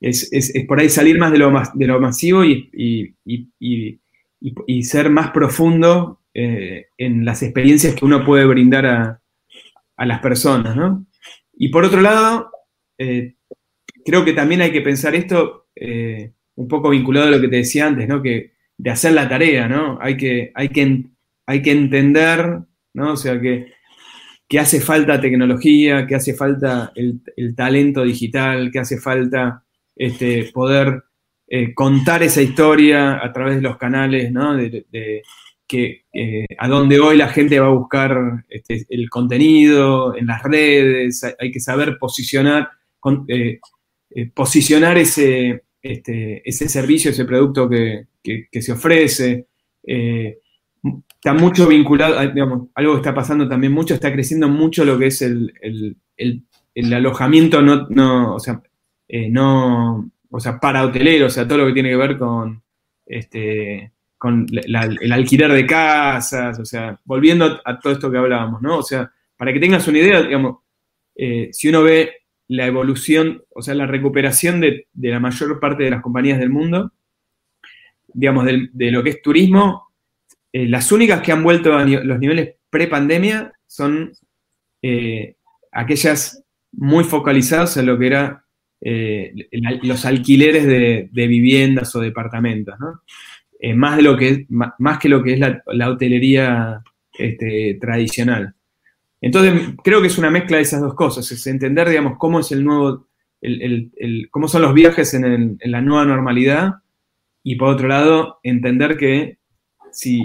es, por ahí salir más de lo, de lo masivo y, y ser más profundo en las experiencias que uno puede brindar a, a las personas, ¿no? Y por otro lado, creo que también hay que pensar esto eh, un poco vinculado a lo que te decía antes, ¿no? Que de hacer la tarea, ¿no? Hay que, hay que, hay que entender, ¿no? O sea, que, hace falta tecnología, que hace falta el, talento digital, que hace falta este, poder eh, contar esa historia a través de los canales, ¿no? De, que, eh, a donde hoy la gente va a buscar este, el contenido, en las redes, hay, que saber posicionar, eh, posicionar ese, este, ese servicio, ese producto que, se ofrece. Eh, está mucho vinculado, digamos, algo que está pasando también mucho, está creciendo mucho lo que es el, alojamiento no, no, o sea, eh, no, o sea, para hotelero, o sea, todo lo que tiene que ver con, este, con el alquiler de casas, o sea, volviendo a, todo esto que hablábamos, ¿no? O sea, para que tengas una idea, digamos, si uno ve la evolución, o sea, la recuperación de, la mayor parte de las compañías del mundo, digamos, de, lo que es turismo, eh, las únicas que han vuelto a los niveles pre-pandemia son eh, aquellas muy focalizadas en lo que era eh, los alquileres de, viviendas o departamentos, ¿no? más, de lo que más, que lo que es la, hotelería este, tradicional. Entonces, creo que es una mezcla de esas dos cosas, es entender, digamos, cómo es el nuevo, cómo son los viajes en, la nueva normalidad y por otro lado, entender que si,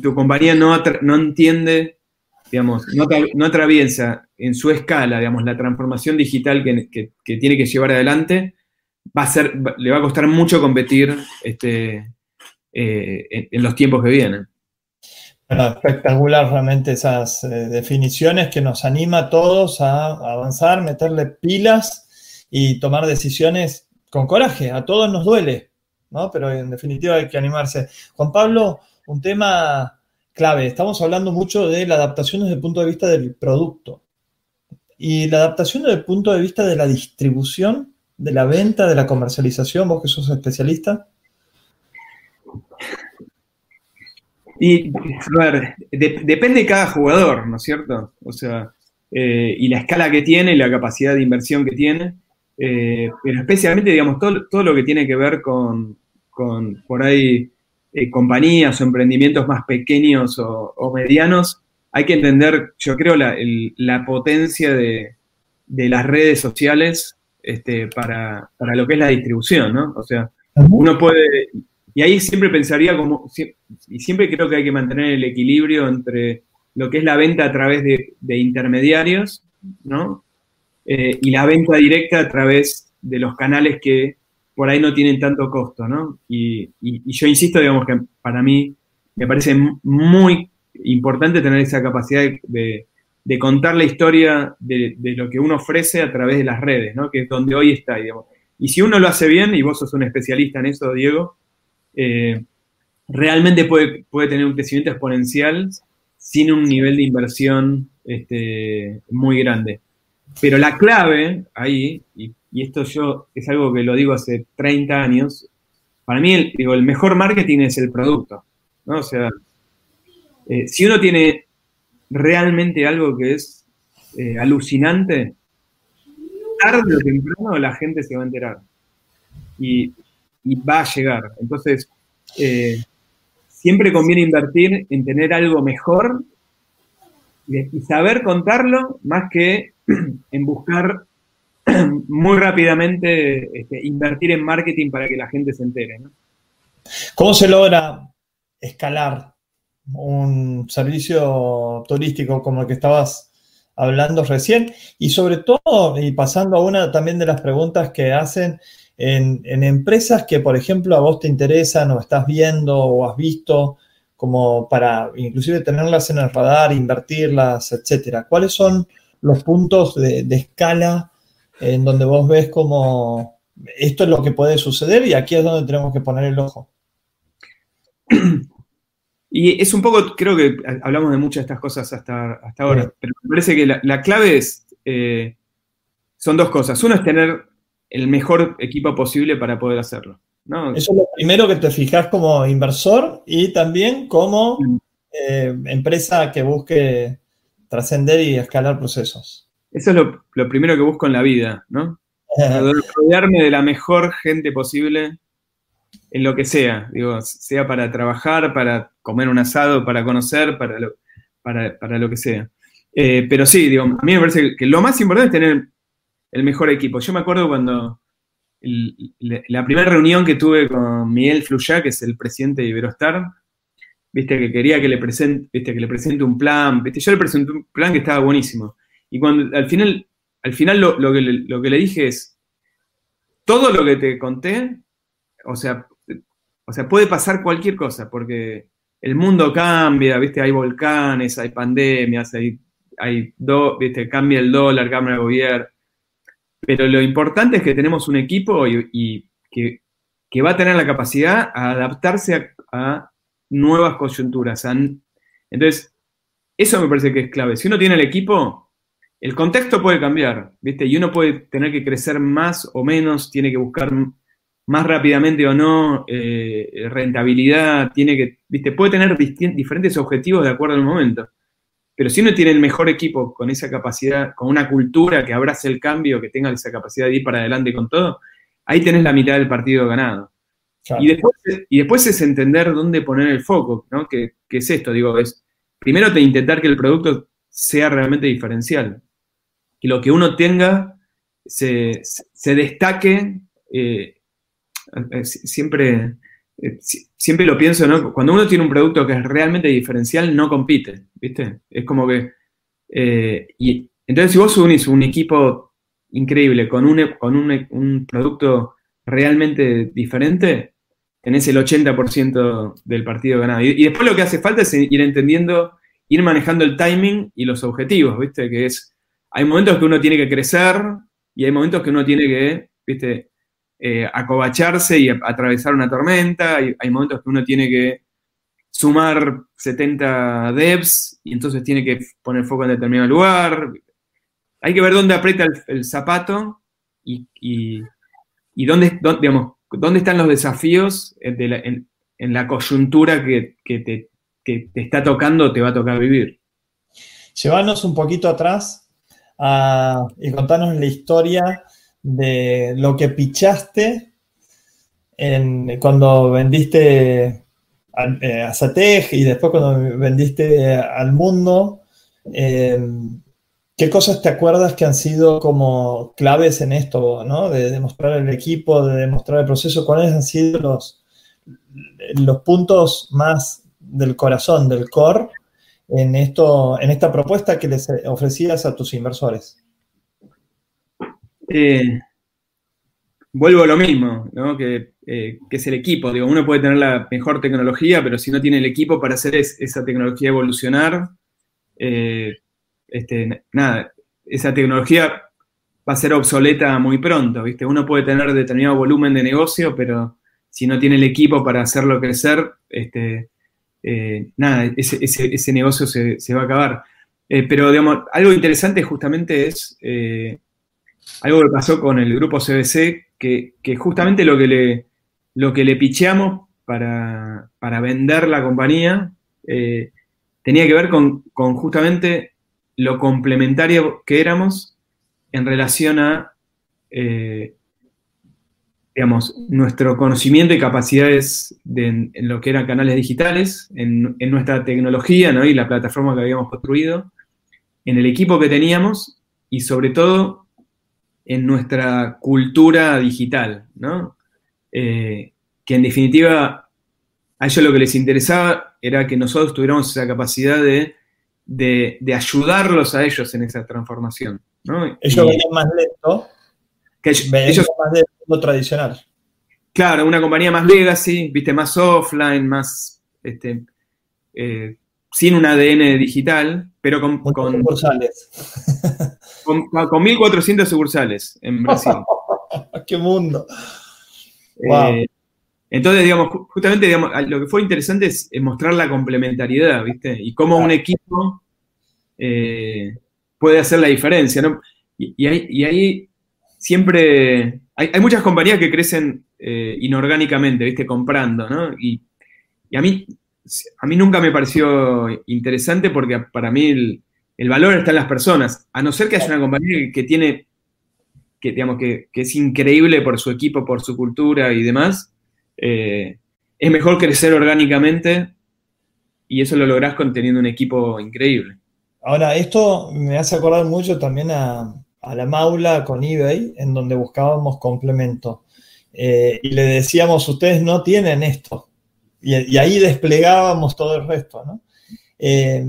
tu compañía no, no entiende digamos, no, atraviesa en su escala, digamos, la transformación digital que, tiene que llevar adelante, va a ser, le va a costar mucho competir este, eh, en, los tiempos que vienen. Espectacular realmente esas eh, definiciones que nos anima a todos a avanzar, meterle pilas y tomar decisiones con coraje. A todos nos duele, ¿no? Pero en definitiva hay que animarse. Juan Pablo, un tema clave. Estamos hablando mucho de la adaptación desde el punto de vista del producto. Y la adaptación desde el punto de vista de la distribución, de la venta, de la comercialización, vos que sos especialista. Y, a ver, depende de cada jugador, ¿no es cierto? O sea, eh, y la escala que tiene y la capacidad de inversión que tiene. Eh, pero especialmente, digamos, todo, todo, lo que tiene que ver con, con por ahí, eh, compañías o emprendimientos más pequeños o, medianos, hay que entender, yo creo, la, potencia de, las redes sociales este, para, lo que es la distribución, ¿no? O sea, uno puede, y ahí siempre pensaría como, y siempre creo que hay que mantener el equilibrio entre lo que es la venta a través de, intermediarios, ¿no? Eh, y la venta directa a través de los canales que por ahí no tienen tanto costo, ¿no? Y, yo insisto, digamos que para mí me parece muy importante tener esa capacidad de, contar la historia de, lo que uno ofrece a través de las redes, ¿no? Que es donde hoy está, digamos. Y si uno lo hace bien, y vos sos un especialista en eso, Diego, eh, realmente puede, puede tener un crecimiento exponencial sin un nivel de inversión este, muy grande. Pero la clave ahí, y esto yo es algo que lo digo hace 30 años, para mí el, digo, el mejor marketing es el producto. ¿no? O sea, eh, si uno tiene realmente algo que es eh, alucinante, tarde o temprano la gente se va a enterar. Y, va a llegar. Entonces, eh, siempre conviene invertir en tener algo mejor y saber contarlo más que (clears throat) en buscar (clears throat) muy rápidamente este, invertir en marketing para que la gente se entere. ¿Cómo se logra escalar un servicio turístico como el que estabas hablando recién? Y sobre todo, y pasando a una también de las preguntas que hacen en, en empresas que, por ejemplo, a vos te interesan o estás viendo o has visto como para inclusive tenerlas en el radar, invertirlas, etcétera. ¿Cuáles son los puntos de, de escala en donde vos ves como esto es lo que puede suceder y aquí es donde tenemos que poner el ojo. (clears throat) Y es un poco, creo que hablamos de muchas de estas cosas hasta, hasta ahora, pero me parece que la, clave es, eh, son dos cosas. Uno es tener el mejor equipo posible para poder hacerlo. Eso es lo primero que te fijas como inversor y también como mm. eh, empresa que busque trascender y escalar procesos. Eso es lo, primero que busco en la vida, ¿no? (laughs) Rodearme de la mejor gente posible en lo que sea, digo, sea para trabajar, para comer un asado, para conocer, para lo, para, lo que sea. Eh, pero sí, digo, a mí me parece que lo más importante es tener el mejor equipo. Yo me acuerdo cuando la primera reunión que tuve con Miguel Fluyá, que es el presidente de Iberostar, viste que quería que le presente, viste que le presente un plan, viste, yo le presenté un plan que estaba buenísimo. Y cuando al final, al final lo, que le, lo que le dije es, todo lo que te conté, o sea, o sea, puede pasar cualquier cosa, porque el mundo cambia, ¿viste? Hay volcanes, hay pandemias, hay, hay ¿viste? Cambia el dólar, cambia el gobierno. Pero lo importante es que tenemos un equipo y, que, va a tener la capacidad a adaptarse a, nuevas coyunturas. entonces, eso me parece que es clave. Si uno tiene el equipo, el contexto puede cambiar, ¿viste? Y uno puede tener que crecer más o menos, tiene que buscar más rápidamente o no eh, rentabilidad, tiene que, ¿viste? Puede tener diferentes objetivos de acuerdo al momento. Pero si uno tiene el mejor equipo con esa capacidad, con una cultura que abrace el cambio, que tenga esa capacidad de ir para adelante con todo, ahí tenés la mitad del partido ganado. Y, después, y después es entender dónde poner el foco, ¿no? ¿Qué, es esto? Digo, es primero te intentar que el producto sea realmente diferencial que lo que uno tenga se, destaque. Eh, eh, siempre, eh, siempre lo pienso, ¿no? Cuando uno tiene un producto que es realmente diferencial, no compite, ¿viste? Es como que Eh, y entonces, si vos unís un equipo increíble con un, con un, producto realmente diferente, tenés el 80% del partido ganado. Y, y, después lo que hace falta es ir entendiendo, ir manejando el timing y los objetivos, ¿viste? Que es, hay momentos que uno tiene que crecer y hay momentos que uno tiene que, ¿viste? Eh, acobacharse y atravesar una tormenta, hay, momentos que uno tiene que sumar 70 devs y entonces tiene que poner foco en determinado lugar. Hay que ver dónde aprieta el, zapato y, dónde, digamos, dónde están los desafíos en, la coyuntura que, te, te, está tocando te va a tocar vivir. Llevarnos un poquito atrás ah, y contarnos la historia de lo que pichaste cuando vendiste a, eh, Satej y después cuando vendiste al mundo. Em, ¿Qué cosas te acuerdas que han sido como claves en esto, ¿no? de demostrar el equipo, de demostrar el proceso? ¿Cuáles han sido los, los puntos más del corazón, del core, en, esto, en esta propuesta que les ofrecías a tus inversores? Eh, vuelvo a lo mismo, ¿no? que, eh, es el equipo. Digo, uno puede tener la mejor tecnología, pero si no tiene el equipo para hacer esa tecnología evolucionar, eh, este, nada, esa tecnología va a ser obsoleta muy pronto, ¿viste? Uno puede tener determinado volumen de negocio, pero si no tiene el equipo para hacerlo crecer, este, nada, ese, negocio se, se, va a acabar. pero, digamos, algo interesante justamente es algo que pasó con el grupo CBC, que, justamente lo que le, lo que le picheamos para, vender la compañía eh, tenía que ver con, justamente lo complementario que éramos en relación a, eh, digamos, nuestro conocimiento y capacidades en, lo que eran canales digitales, en, nuestra tecnología y la plataforma que habíamos construido, en el equipo que teníamos y sobre todo en nuestra cultura digital, ¿no? Eh, que en definitiva a ellos lo que les interesaba era que nosotros tuviéramos esa capacidad de, ayudarlos a ellos en esa transformación. ¿no? Ellos veían más lento que ellos, más de lo tradicional. Claro, una compañía más legacy, viste, más offline, más este, eh, sin un ADN digital, pero con, con, con, 1.400 (laughs) sucursales en Brasil. (laughs) ¡Qué mundo! Eh, entonces, digamos, justamente digamos, lo que fue interesante es, mostrar la complementariedad, ¿viste? Y cómo un equipo eh, puede hacer la diferencia, ¿no? Y, ahí, siempre hay, muchas compañías que crecen eh, inorgánicamente, ¿viste? Comprando, ¿no? Y, a mí a mí nunca me pareció interesante porque para mí el, el valor está en las personas, a no ser que haya una compañía que, tiene, que digamos que, es increíble por su equipo, por su cultura y demás, eh, es mejor crecer orgánicamente y eso lo lográs con teniendo un equipo increíble. Ahora, esto me hace acordar mucho también a, la maula con eBay, en donde buscábamos complemento. Eh, y le decíamos, ustedes no tienen esto. Y, ahí desplegábamos todo el resto, ¿no? Eh,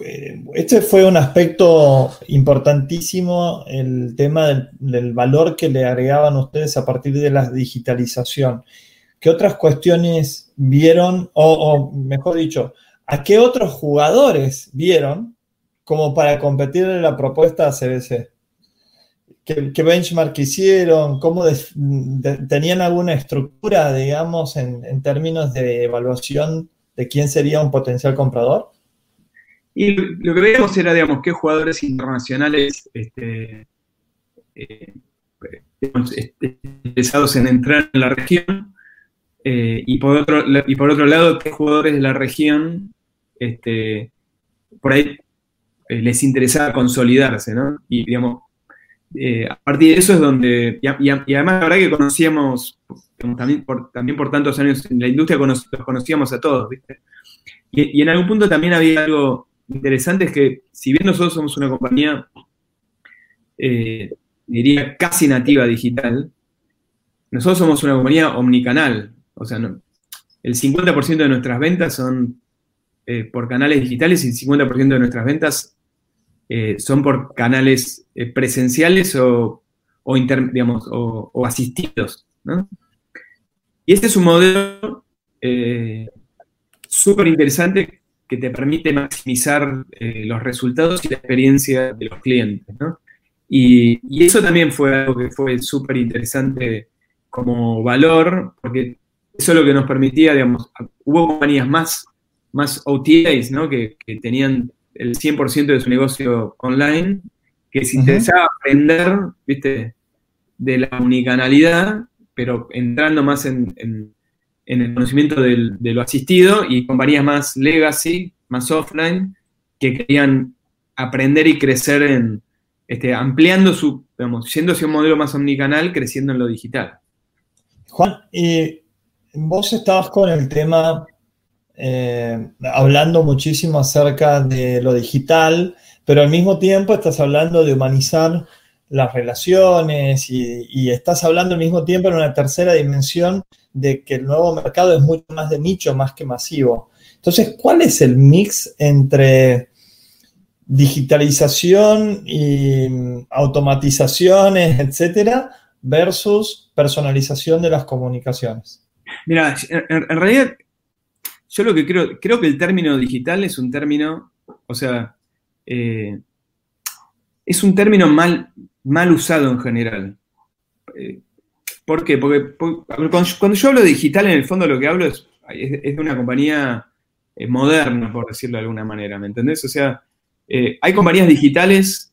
eh, este fue un aspecto importantísimo, el tema del, valor que le agregaban ustedes a partir de la digitalización. ¿Qué otras cuestiones vieron, o, mejor dicho, a qué otros jugadores vieron como para competir en la propuesta CBC? ¿Qué, benchmark hicieron? ¿Cómo tenían alguna estructura, digamos, en términos de evaluación de quién sería un potencial comprador? Y lo que veíamos era, digamos, qué jugadores internacionales este, eh, este, interesados en entrar en la región eh, y, por otro, y por otro lado, qué jugadores de la región este, por ahí eh, les interesaba consolidarse, ¿no? Y, digamos, a partir de eso es donde, y, además la verdad que conocíamos, también, por, tantos años en la industria, los conocíamos a todos, ¿viste? Y, y en algún punto también había algo interesante es que, si bien nosotros somos una compañía, eh, diría casi nativa digital, nosotros somos una compañía omnicanal. O sea, el 50% de nuestras ventas son eh, por canales digitales y el 50% de nuestras ventas eh, son por canales eh, presenciales o, o, asistidos. Y este es un modelo súper interesante que te permite maximizar los resultados y la experiencia de los clientes. Y, eso también fue algo que fue súper interesante como valor, porque eso es lo que nos permitía, digamos, hubo compañías más, más OTAs. Que, tenían el 100% de su negocio online, que se interesaba aprender, ¿viste? De la unicanalidad, pero entrando más en, el conocimiento de lo asistido, y compañías más legacy, más offline, que querían aprender y crecer en, este, ampliando su, digamos, yendo hacia un modelo más omnicanal, creciendo en lo digital. Juan, y vos estabas con el tema, eh, hablando muchísimo acerca de lo digital, pero al mismo tiempo estás hablando de humanizar las relaciones y, estás hablando al mismo tiempo en una tercera dimensión de que el nuevo mercado es mucho más de nicho, más que masivo. Entonces, ¿cuál es el mix entre digitalización y automatizaciones, etcétera, versus personalización de las comunicaciones? Mira, en, realidad, yo lo que creo, creo que el término digital es un término, o sea, eh, es un término mal, mal usado en general. Eh, ¿Por qué? Porque, cuando, yo hablo de digital, en el fondo lo que hablo es, de una compañía eh, moderna, por decirlo de alguna manera, ¿me entendés? O sea, hay compañías digitales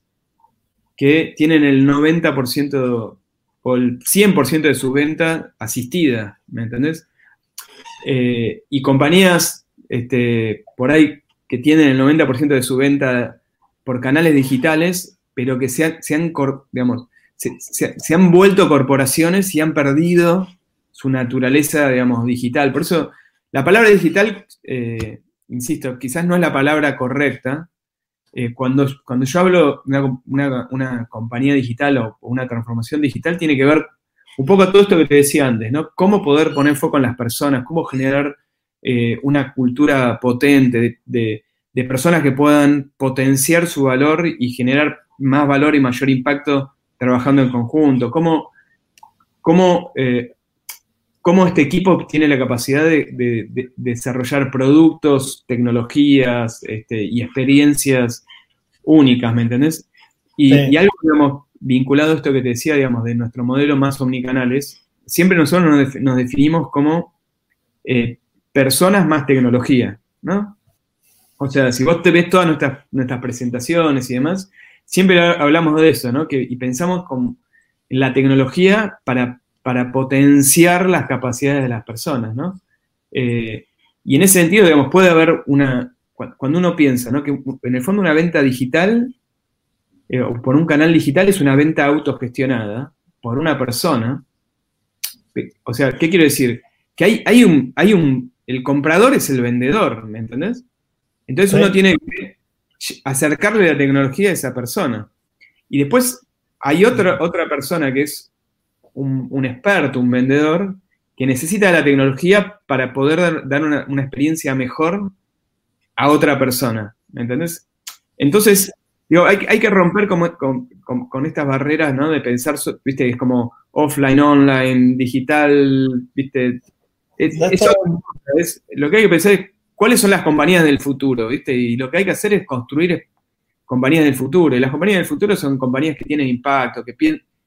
que tienen el 90% o el 100% de su venta asistida, ¿me entendés? Eh, y compañías este, por ahí que tienen el 90% de su venta por canales digitales, pero que se han, digamos, se, han vuelto corporaciones y han perdido su naturaleza, digamos, digital. Por eso, la palabra digital, eh, insisto, quizás no es la palabra correcta, eh, cuando, cuando yo hablo de una, compañía digital o, una transformación digital, tiene que ver un poco todo esto que te decía antes, ¿no? Cómo poder poner foco en las personas, cómo generar eh, una cultura potente de, personas que puedan potenciar su valor y generar más valor y mayor impacto trabajando en conjunto, cómo, cómo, eh, este equipo tiene la capacidad de, desarrollar productos, tecnologías este, y experiencias únicas, ¿me entendés? Y, algo, digamos, vinculado a esto que te decía, digamos, de nuestro modelo más omnicanales, siempre nosotros nos, definimos como eh, personas más tecnología, ¿no? O sea, si vos te ves todas nuestras, nuestras presentaciones y demás, siempre hablamos de eso, ¿no? Y pensamos con la tecnología para, para potenciar las capacidades de las personas, ¿no? Eh, y en ese sentido, digamos, puede haber una, cuando uno piensa, ¿no? Que en el fondo una venta digital eh, o por un canal digital es una venta autogestionada por una persona. O sea, ¿qué quiero decir? Que hay, hay, un, hay un, el comprador es el vendedor, ¿me entendés? Entonces uno tiene que acercarle la tecnología a esa persona. Y después hay otra, otra persona que es un, experto, un vendedor, que necesita la tecnología para poder dar, una, experiencia mejor a otra persona. ¿Me entendés? Entonces, digo, hay, que romper con, estas barreras, ¿no? De pensar, viste, es como offline, online, digital, viste. lo que hay que pensar es cuáles son las compañías del futuro, viste, y lo que hay que hacer es construir compañías del futuro. Y las compañías del futuro son compañías que tienen impacto, que,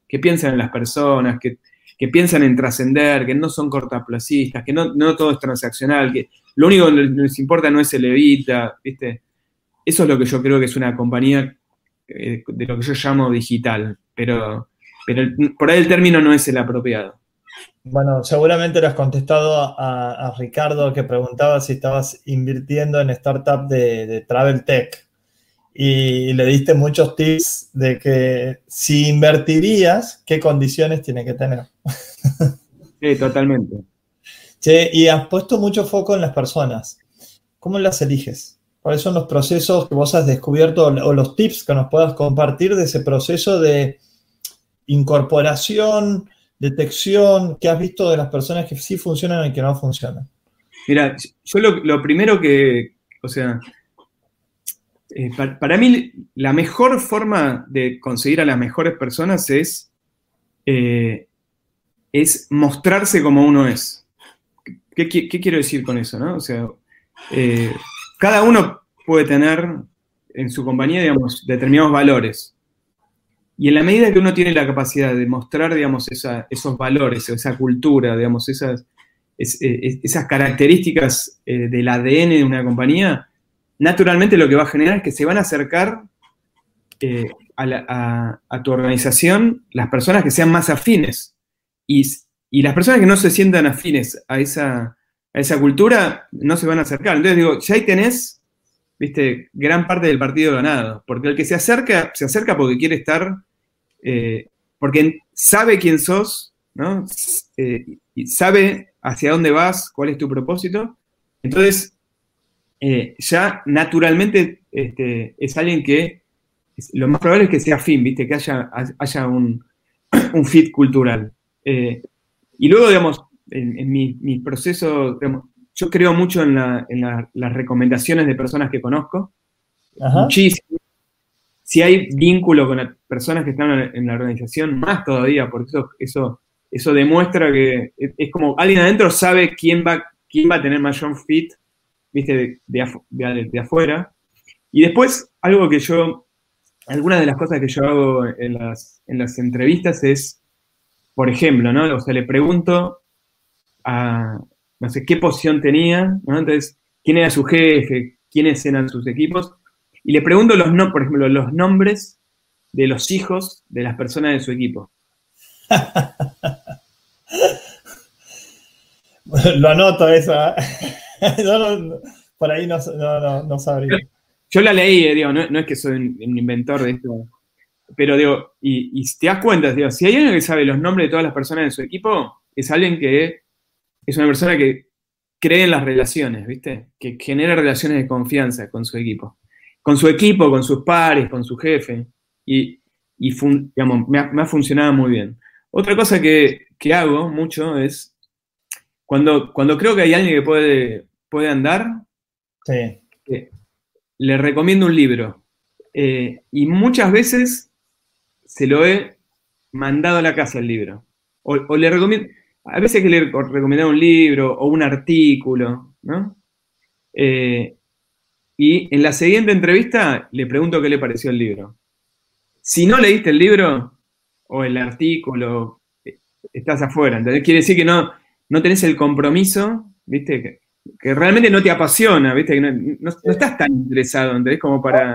que piensan en las personas, que, piensan en trascender, que no son cortaplacistas, que no, no todo es transaccional, que lo único que les importa no es el evita, ¿viste? Eso es lo que yo creo que es una compañía eh, de lo que yo llamo digital, pero, pero por ahí el término no es el apropiado. Bueno, seguramente le has contestado a, Ricardo que preguntaba si estabas invirtiendo en startup de, de Travel Tech y le diste muchos tips de que si invertirías, qué condiciones tiene que tener. (laughs) Sí, totalmente y has puesto mucho foco en las personas. ¿Cómo las eliges? ¿Cuáles son los procesos que vos has descubierto o los tips que nos puedas compartir de ese proceso de incorporación, detección, que has visto de las personas que sí funcionan y que no funcionan? Mira, yo lo, primero que, o sea, eh, para, mí la mejor forma de conseguir a las mejores personas es, eh, es mostrarse como uno es. ¿Qué, quiero decir con eso? O sea, eh, cada uno puede tener en su compañía, digamos, determinados valores. Y en la medida que uno tiene la capacidad de mostrar, digamos, esos valores, esa cultura, digamos, esas, esas características del ADN de una compañía, naturalmente lo que va a generar es que se van a acercar eh, a, tu organización las personas que sean más afines. Y, las personas que no se sientan afines a esa, esa cultura no se van a acercar. Entonces digo, ya ahí tenés, viste, gran parte del partido ganado. Porque el que se acerca, se acerca porque quiere estar, eh, porque sabe quién sos, ¿no? Eh, y sabe hacia dónde vas, cuál es tu propósito. Entonces, eh, ya naturalmente este, es alguien que lo más probable es que sea fin, ¿viste? Que haya, haya un, (clears throat) fit cultural. Y luego, digamos, en, mi, proceso, yo creo mucho en, las recomendaciones de personas que conozco. Muchísimo. Si hay vínculo con las personas que están en la organización, más todavía, porque eso, eso, eso demuestra que es, como alguien adentro sabe quién va, quién va a tener mayor fit viste, de, afuera. Y después, algo que yo, algunas de las cosas que yo hago en las, entrevistas es, por ejemplo, ¿no? O sea, le pregunto a, no sé, qué posición tenía, ¿no? Entonces, quién era su jefe, quiénes eran sus equipos, y le pregunto, los no, por ejemplo, los nombres de los hijos de las personas de su equipo. (laughs) Lo anoto esa. (laughs) por ahí no, no, sabría. Yo la leí, eh, digo, no, es que soy un, inventor de esto, pero digo, y, si te das cuenta, digo, si hay alguien que sabe los nombres de todas las personas de su equipo, es alguien que es una persona que cree en las relaciones, ¿viste? Que genera relaciones de confianza con su equipo. Con su equipo, con sus pares, con su jefe. Y, digamos, me ha, funcionado muy bien. Otra cosa que, que hago mucho es cuando, cuando creo que hay alguien que puede, puede andar, eh, le recomiendo un libro. Eh, y muchas veces se lo he mandado a la casa el libro. O, le recomiendo, a veces que le he recomendado un libro o un artículo, ¿no? Eh, y en la siguiente entrevista le pregunto qué le pareció el libro. Si no leíste el libro o el artículo, estás afuera. Entonces quiere decir que no, no tenés el compromiso, ¿viste? Que, realmente no te apasiona, ¿viste? Que no, estás tan interesado, ¿entendés? Como para...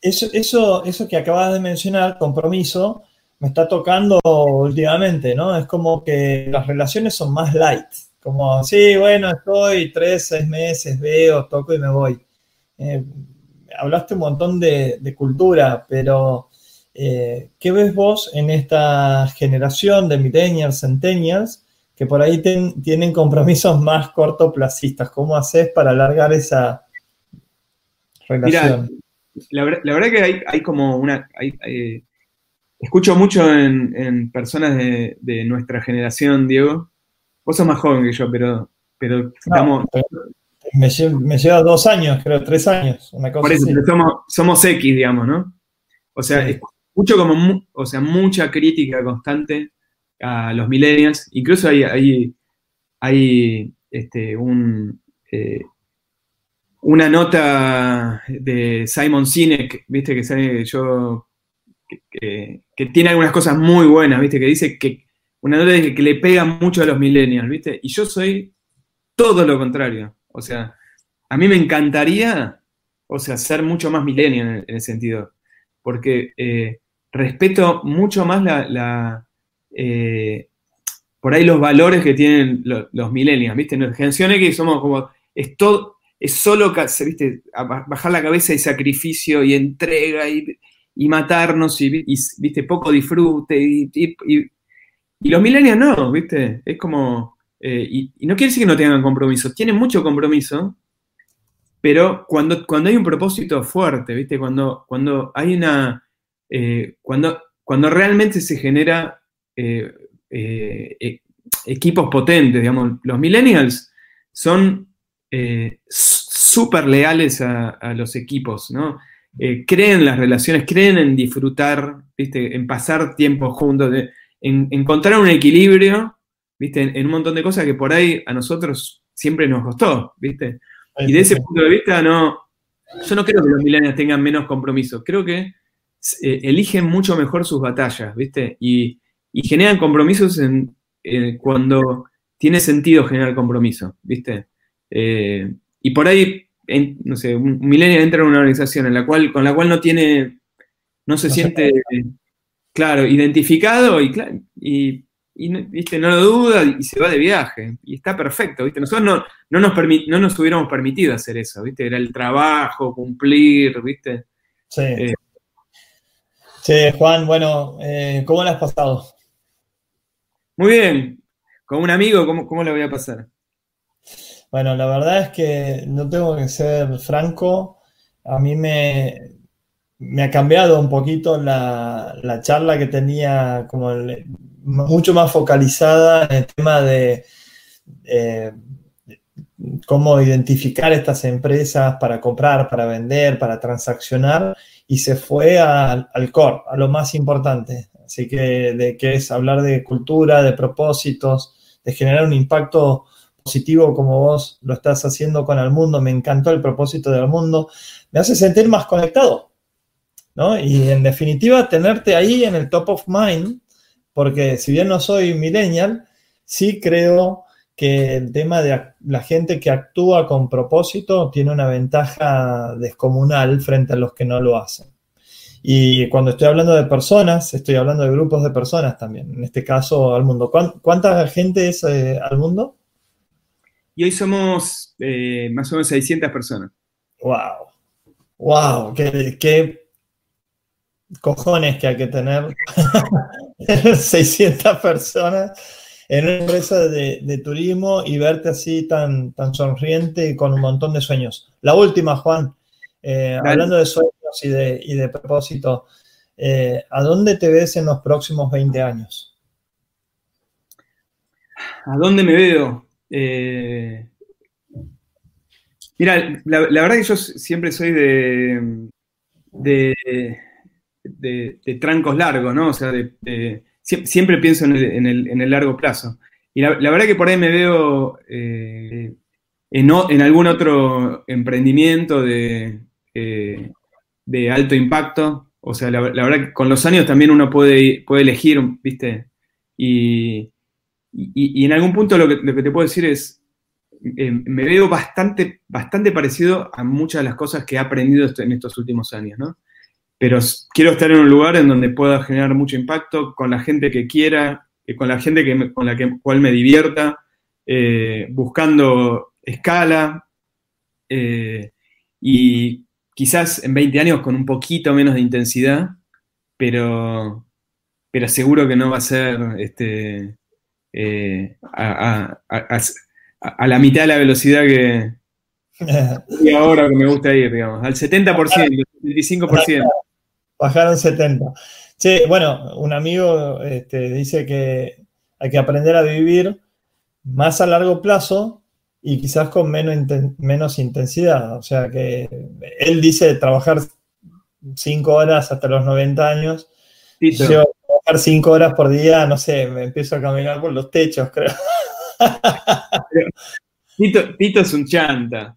Eso, eso, eso que acabas de mencionar, compromiso, me está tocando últimamente, ¿no? Es como que las relaciones son más light. Como, sí, bueno, estoy tres, seis meses, veo, toco y me voy. Eh, hablaste un montón de, cultura, pero eh, ¿qué ves vos en esta generación de millennials, centennials, que por ahí tienen compromisos más cortoplacistas. ¿Cómo haces para alargar esa relación? la, verdad que hay, como una... escucho mucho en, personas de, nuestra generación, Diego. Vos sos más joven que yo, pero, pero estamos... me, lleva dos años, creo, tres años, una cosa Por eso, somos, somos, X, digamos, ¿no? O sea, escucho como, o sea, mucha crítica constante a los millennials. Incluso hay, hay, hay este, un, eh, una nota de Simon Sinek, viste, que yo que, tiene algunas cosas muy buenas, viste, que dice que una nota que le pega mucho a los millennials, viste, y yo soy todo lo contrario. O sea, a mí me encantaría, o sea, ser mucho más millennial en, ese sentido, porque eh, respeto mucho más la, eh, por ahí los valores que tienen los, millennials, ¿viste? En X somos como, es todo, es solo, ¿viste? Bajar la cabeza y sacrificio y entrega y, matarnos y, ¿viste? Poco disfrute y, los millennials no, ¿viste? Es como, eh, y, no quiere decir que no tengan compromiso, tienen mucho compromiso, pero cuando, cuando hay un propósito fuerte, ¿viste? Cuando, cuando hay una, eh, cuando, cuando realmente se genera eh, e, equipos potentes, digamos. Los millennials son eh, súper leales a, los equipos, ¿no? Eh, creen en las relaciones, creen en disfrutar, ¿viste? en pasar tiempo juntos, en encontrar un equilibrio ¿viste? En, un montón de cosas que por ahí a nosotros siempre nos costó, ¿viste? Y de ese punto de vista, no, yo no creo que los millennials tengan menos compromiso, creo que eh, eligen mucho mejor sus batallas, ¿viste? Y, generan compromisos en, cuando tiene sentido generar compromiso, ¿viste? Eh, y por ahí, no sé, un millennial entra en una organización en la cual, con la cual no tiene, no se siente, claro, identificado y, y y ¿viste? no lo duda y se va de viaje. Y está perfecto, ¿viste? Nosotros no, no, nos, no nos hubiéramos permitido hacer eso, ¿viste? Era el trabajo, cumplir, ¿viste? Sí. Eh, sí, Juan, bueno, eh, ¿cómo lo has pasado? Muy bien. Con un amigo, ¿cómo, ¿cómo lo voy a pasar? Bueno, la verdad es que no tengo que ser franco. A mí me, ha cambiado un poquito la, la charla que tenía como mucho más focalizada en el tema de eh, cómo identificar estas empresas para comprar, para vender, para transaccionar, y se fue al core, a lo más importante. Así que, de que es hablar de cultura, de propósitos, de generar un impacto positivo como vos lo estás haciendo con el mundo. Me encantó el propósito del mundo. Me hace sentir más conectado. ¿no? Y en definitiva, tenerte ahí en el top of mind porque si bien no soy millennial, sí creo que el tema de la gente que actúa con propósito tiene una ventaja descomunal frente a los que no lo hacen. Y cuando estoy hablando de personas, estoy hablando de grupos de personas también, en este caso al mundo. ¿Cuánta gente es eh, al mundo? Y hoy somos eh, más o menos 600 personas. ¡Wow! ¡Wow! ¡Qué, qué cojones que hay que tener (laughs) 600 personas en una empresa de, turismo y verte así tan, tan sonriente y con un montón de sueños. La última, Juan, eh, hablando de sueños y de, y de propósito, eh, ¿a dónde te ves en los próximos 20 años? ¿A dónde me veo? Eh, mira, la, la, verdad que yo siempre soy de, de trancos largos, ¿no? O sea, siempre pienso en el, largo plazo. Y la, verdad que por ahí me veo eh, en, algún otro emprendimiento de, eh, de alto impacto. O sea, la, verdad que con los años también uno puede, puede elegir, ¿viste? Y, en algún punto lo que, te puedo decir es, eh, me veo bastante, bastante parecido a muchas de las cosas que he aprendido en estos últimos años, ¿no? pero quiero estar en un lugar en donde pueda generar mucho impacto con la gente que quiera, eh, con la gente que con la que, cual me divierta, eh, buscando escala eh, y quizás en 20 años con un poquito menos de intensidad, pero, pero seguro que no va a ser este, a, la mitad de la velocidad que, (laughs) y ahora que me gusta ir, digamos, al 70%, 75%. Bajaron 70. Che, bueno, un amigo este, dice que hay que aprender a vivir más a largo plazo y quizás con menos, menos intensidad. O sea que él dice trabajar 5 horas hasta los 90 años. Yo trabajar 5 horas por día, no sé, me empiezo a caminar por los techos, creo. (laughs) Tito, Tito es un chanta.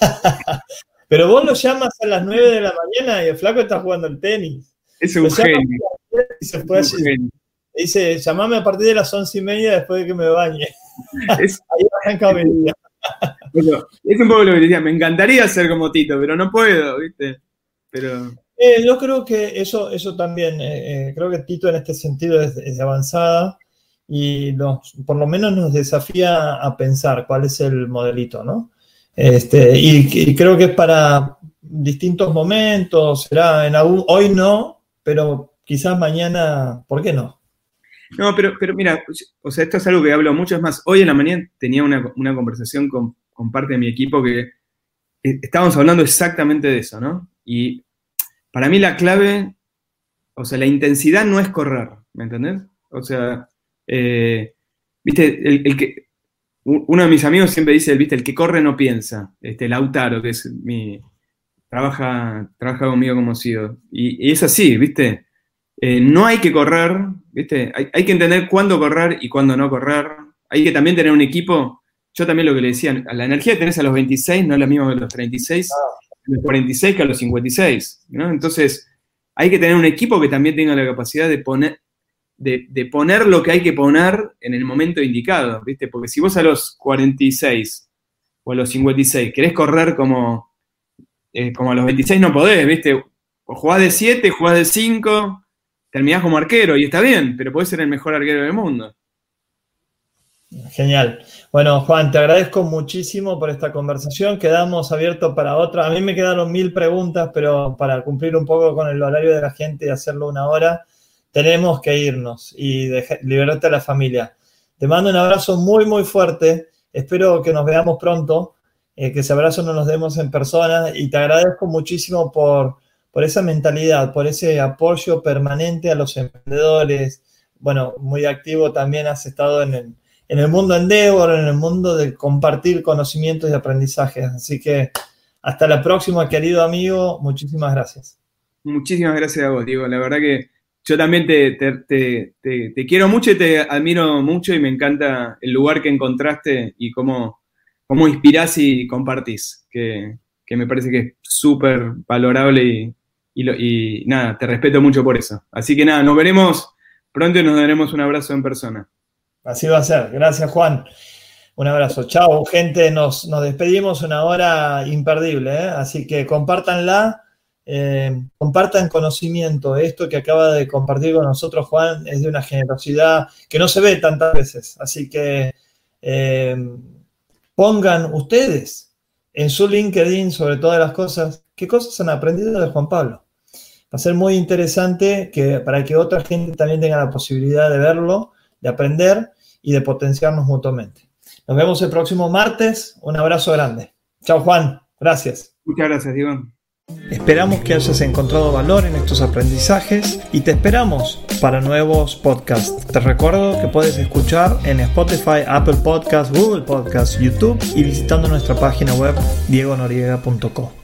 (laughs) Pero vos lo llamas a las 9 de la mañana y el flaco está jugando el tenis. Es un genio. Y se puede Dice, llamame a partir de las once y media después de que me bañe. (laughs) Es, Ahí es un poco lo que decía, me encantaría ser como Tito, pero no puedo, ¿viste? Pero... Eh, yo creo que eso, eso también, eh, eh, creo que Tito en este sentido es, de avanzada y nos, por lo menos nos desafía a pensar cuál es el modelito, ¿no? Este, y, creo que es para distintos momentos, será en hoy no, pero quizás mañana, ¿por qué no? No, pero, pero mira, o sea, esto es algo que hablo mucho, es más, hoy en la mañana tenía una, conversación con, parte de mi equipo que estábamos hablando exactamente de eso, ¿no? Y para mí la clave, o sea, la intensidad no es correr, ¿me entendés? O sea, eh, viste, el, que, uno de mis amigos siempre dice, viste, el que corre no piensa, este, Lautaro, que es mi, trabaja, trabaja conmigo como CEO. Y, es así, ¿viste? Eh, no hay que correr, ¿viste? Hay, que entender cuándo correr y cuándo no correr. Hay que también tener un equipo. Yo también lo que le decía, la energía que tenés a los 26 no es la misma que a los 36, a los 46 que a los 56, ¿no? Entonces, hay que tener un equipo que también tenga la capacidad de poner, de, poner lo que hay que poner en el momento indicado, ¿viste? Porque si vos a los 46 o a los 56 querés correr como, eh, como a los 26 no podés, ¿viste? O jugás de 7, jugás de 5, terminás como arquero y está bien, pero podés ser el mejor arquero del mundo. Genial. Bueno, Juan, te agradezco muchísimo por esta conversación. Quedamos abiertos para otra. A mí me quedaron mil preguntas, pero para cumplir un poco con el horario de la gente y hacerlo una hora, tenemos que irnos y liberarte a la familia. Te mando un abrazo muy, muy fuerte. Espero que nos veamos pronto, eh, que ese abrazo no nos demos en persona y te agradezco muchísimo por, por esa mentalidad, por ese apoyo permanente a los emprendedores. Bueno, muy activo también has estado en el en el mundo Endeavor, en el mundo de compartir conocimientos y aprendizajes. Así que hasta la próxima, querido amigo. Muchísimas gracias. Muchísimas gracias a vos, Diego. La verdad que yo también te, te, quiero mucho y te admiro mucho y me encanta el lugar que encontraste y cómo, cómo inspirás y compartís, que, me parece que es súper valorable y, y nada, te respeto mucho por eso. Así que nada, nos veremos pronto y nos daremos un abrazo en persona. Así va a ser. Gracias, Juan. Un abrazo. Chao, gente. Nos, despedimos una hora imperdible. ¿eh? Así que compártanla. Eh, compartan conocimiento. Esto que acaba de compartir con nosotros Juan es de una generosidad que no se ve tantas veces. Así que eh, pongan ustedes en su LinkedIn sobre todas las cosas, qué cosas han aprendido de Juan Pablo. Va a ser muy interesante que, para que otra gente también tenga la posibilidad de verlo, de aprender y de potenciarnos mutuamente. Nos vemos el próximo martes. Un abrazo grande. Chao Juan. Gracias. Muchas gracias, Iván. Esperamos que hayas encontrado valor en estos aprendizajes y te esperamos para nuevos podcasts. Te recuerdo que puedes escuchar en Spotify, Apple Podcasts, Google Podcasts, YouTube y visitando nuestra página web diegonoriega.com.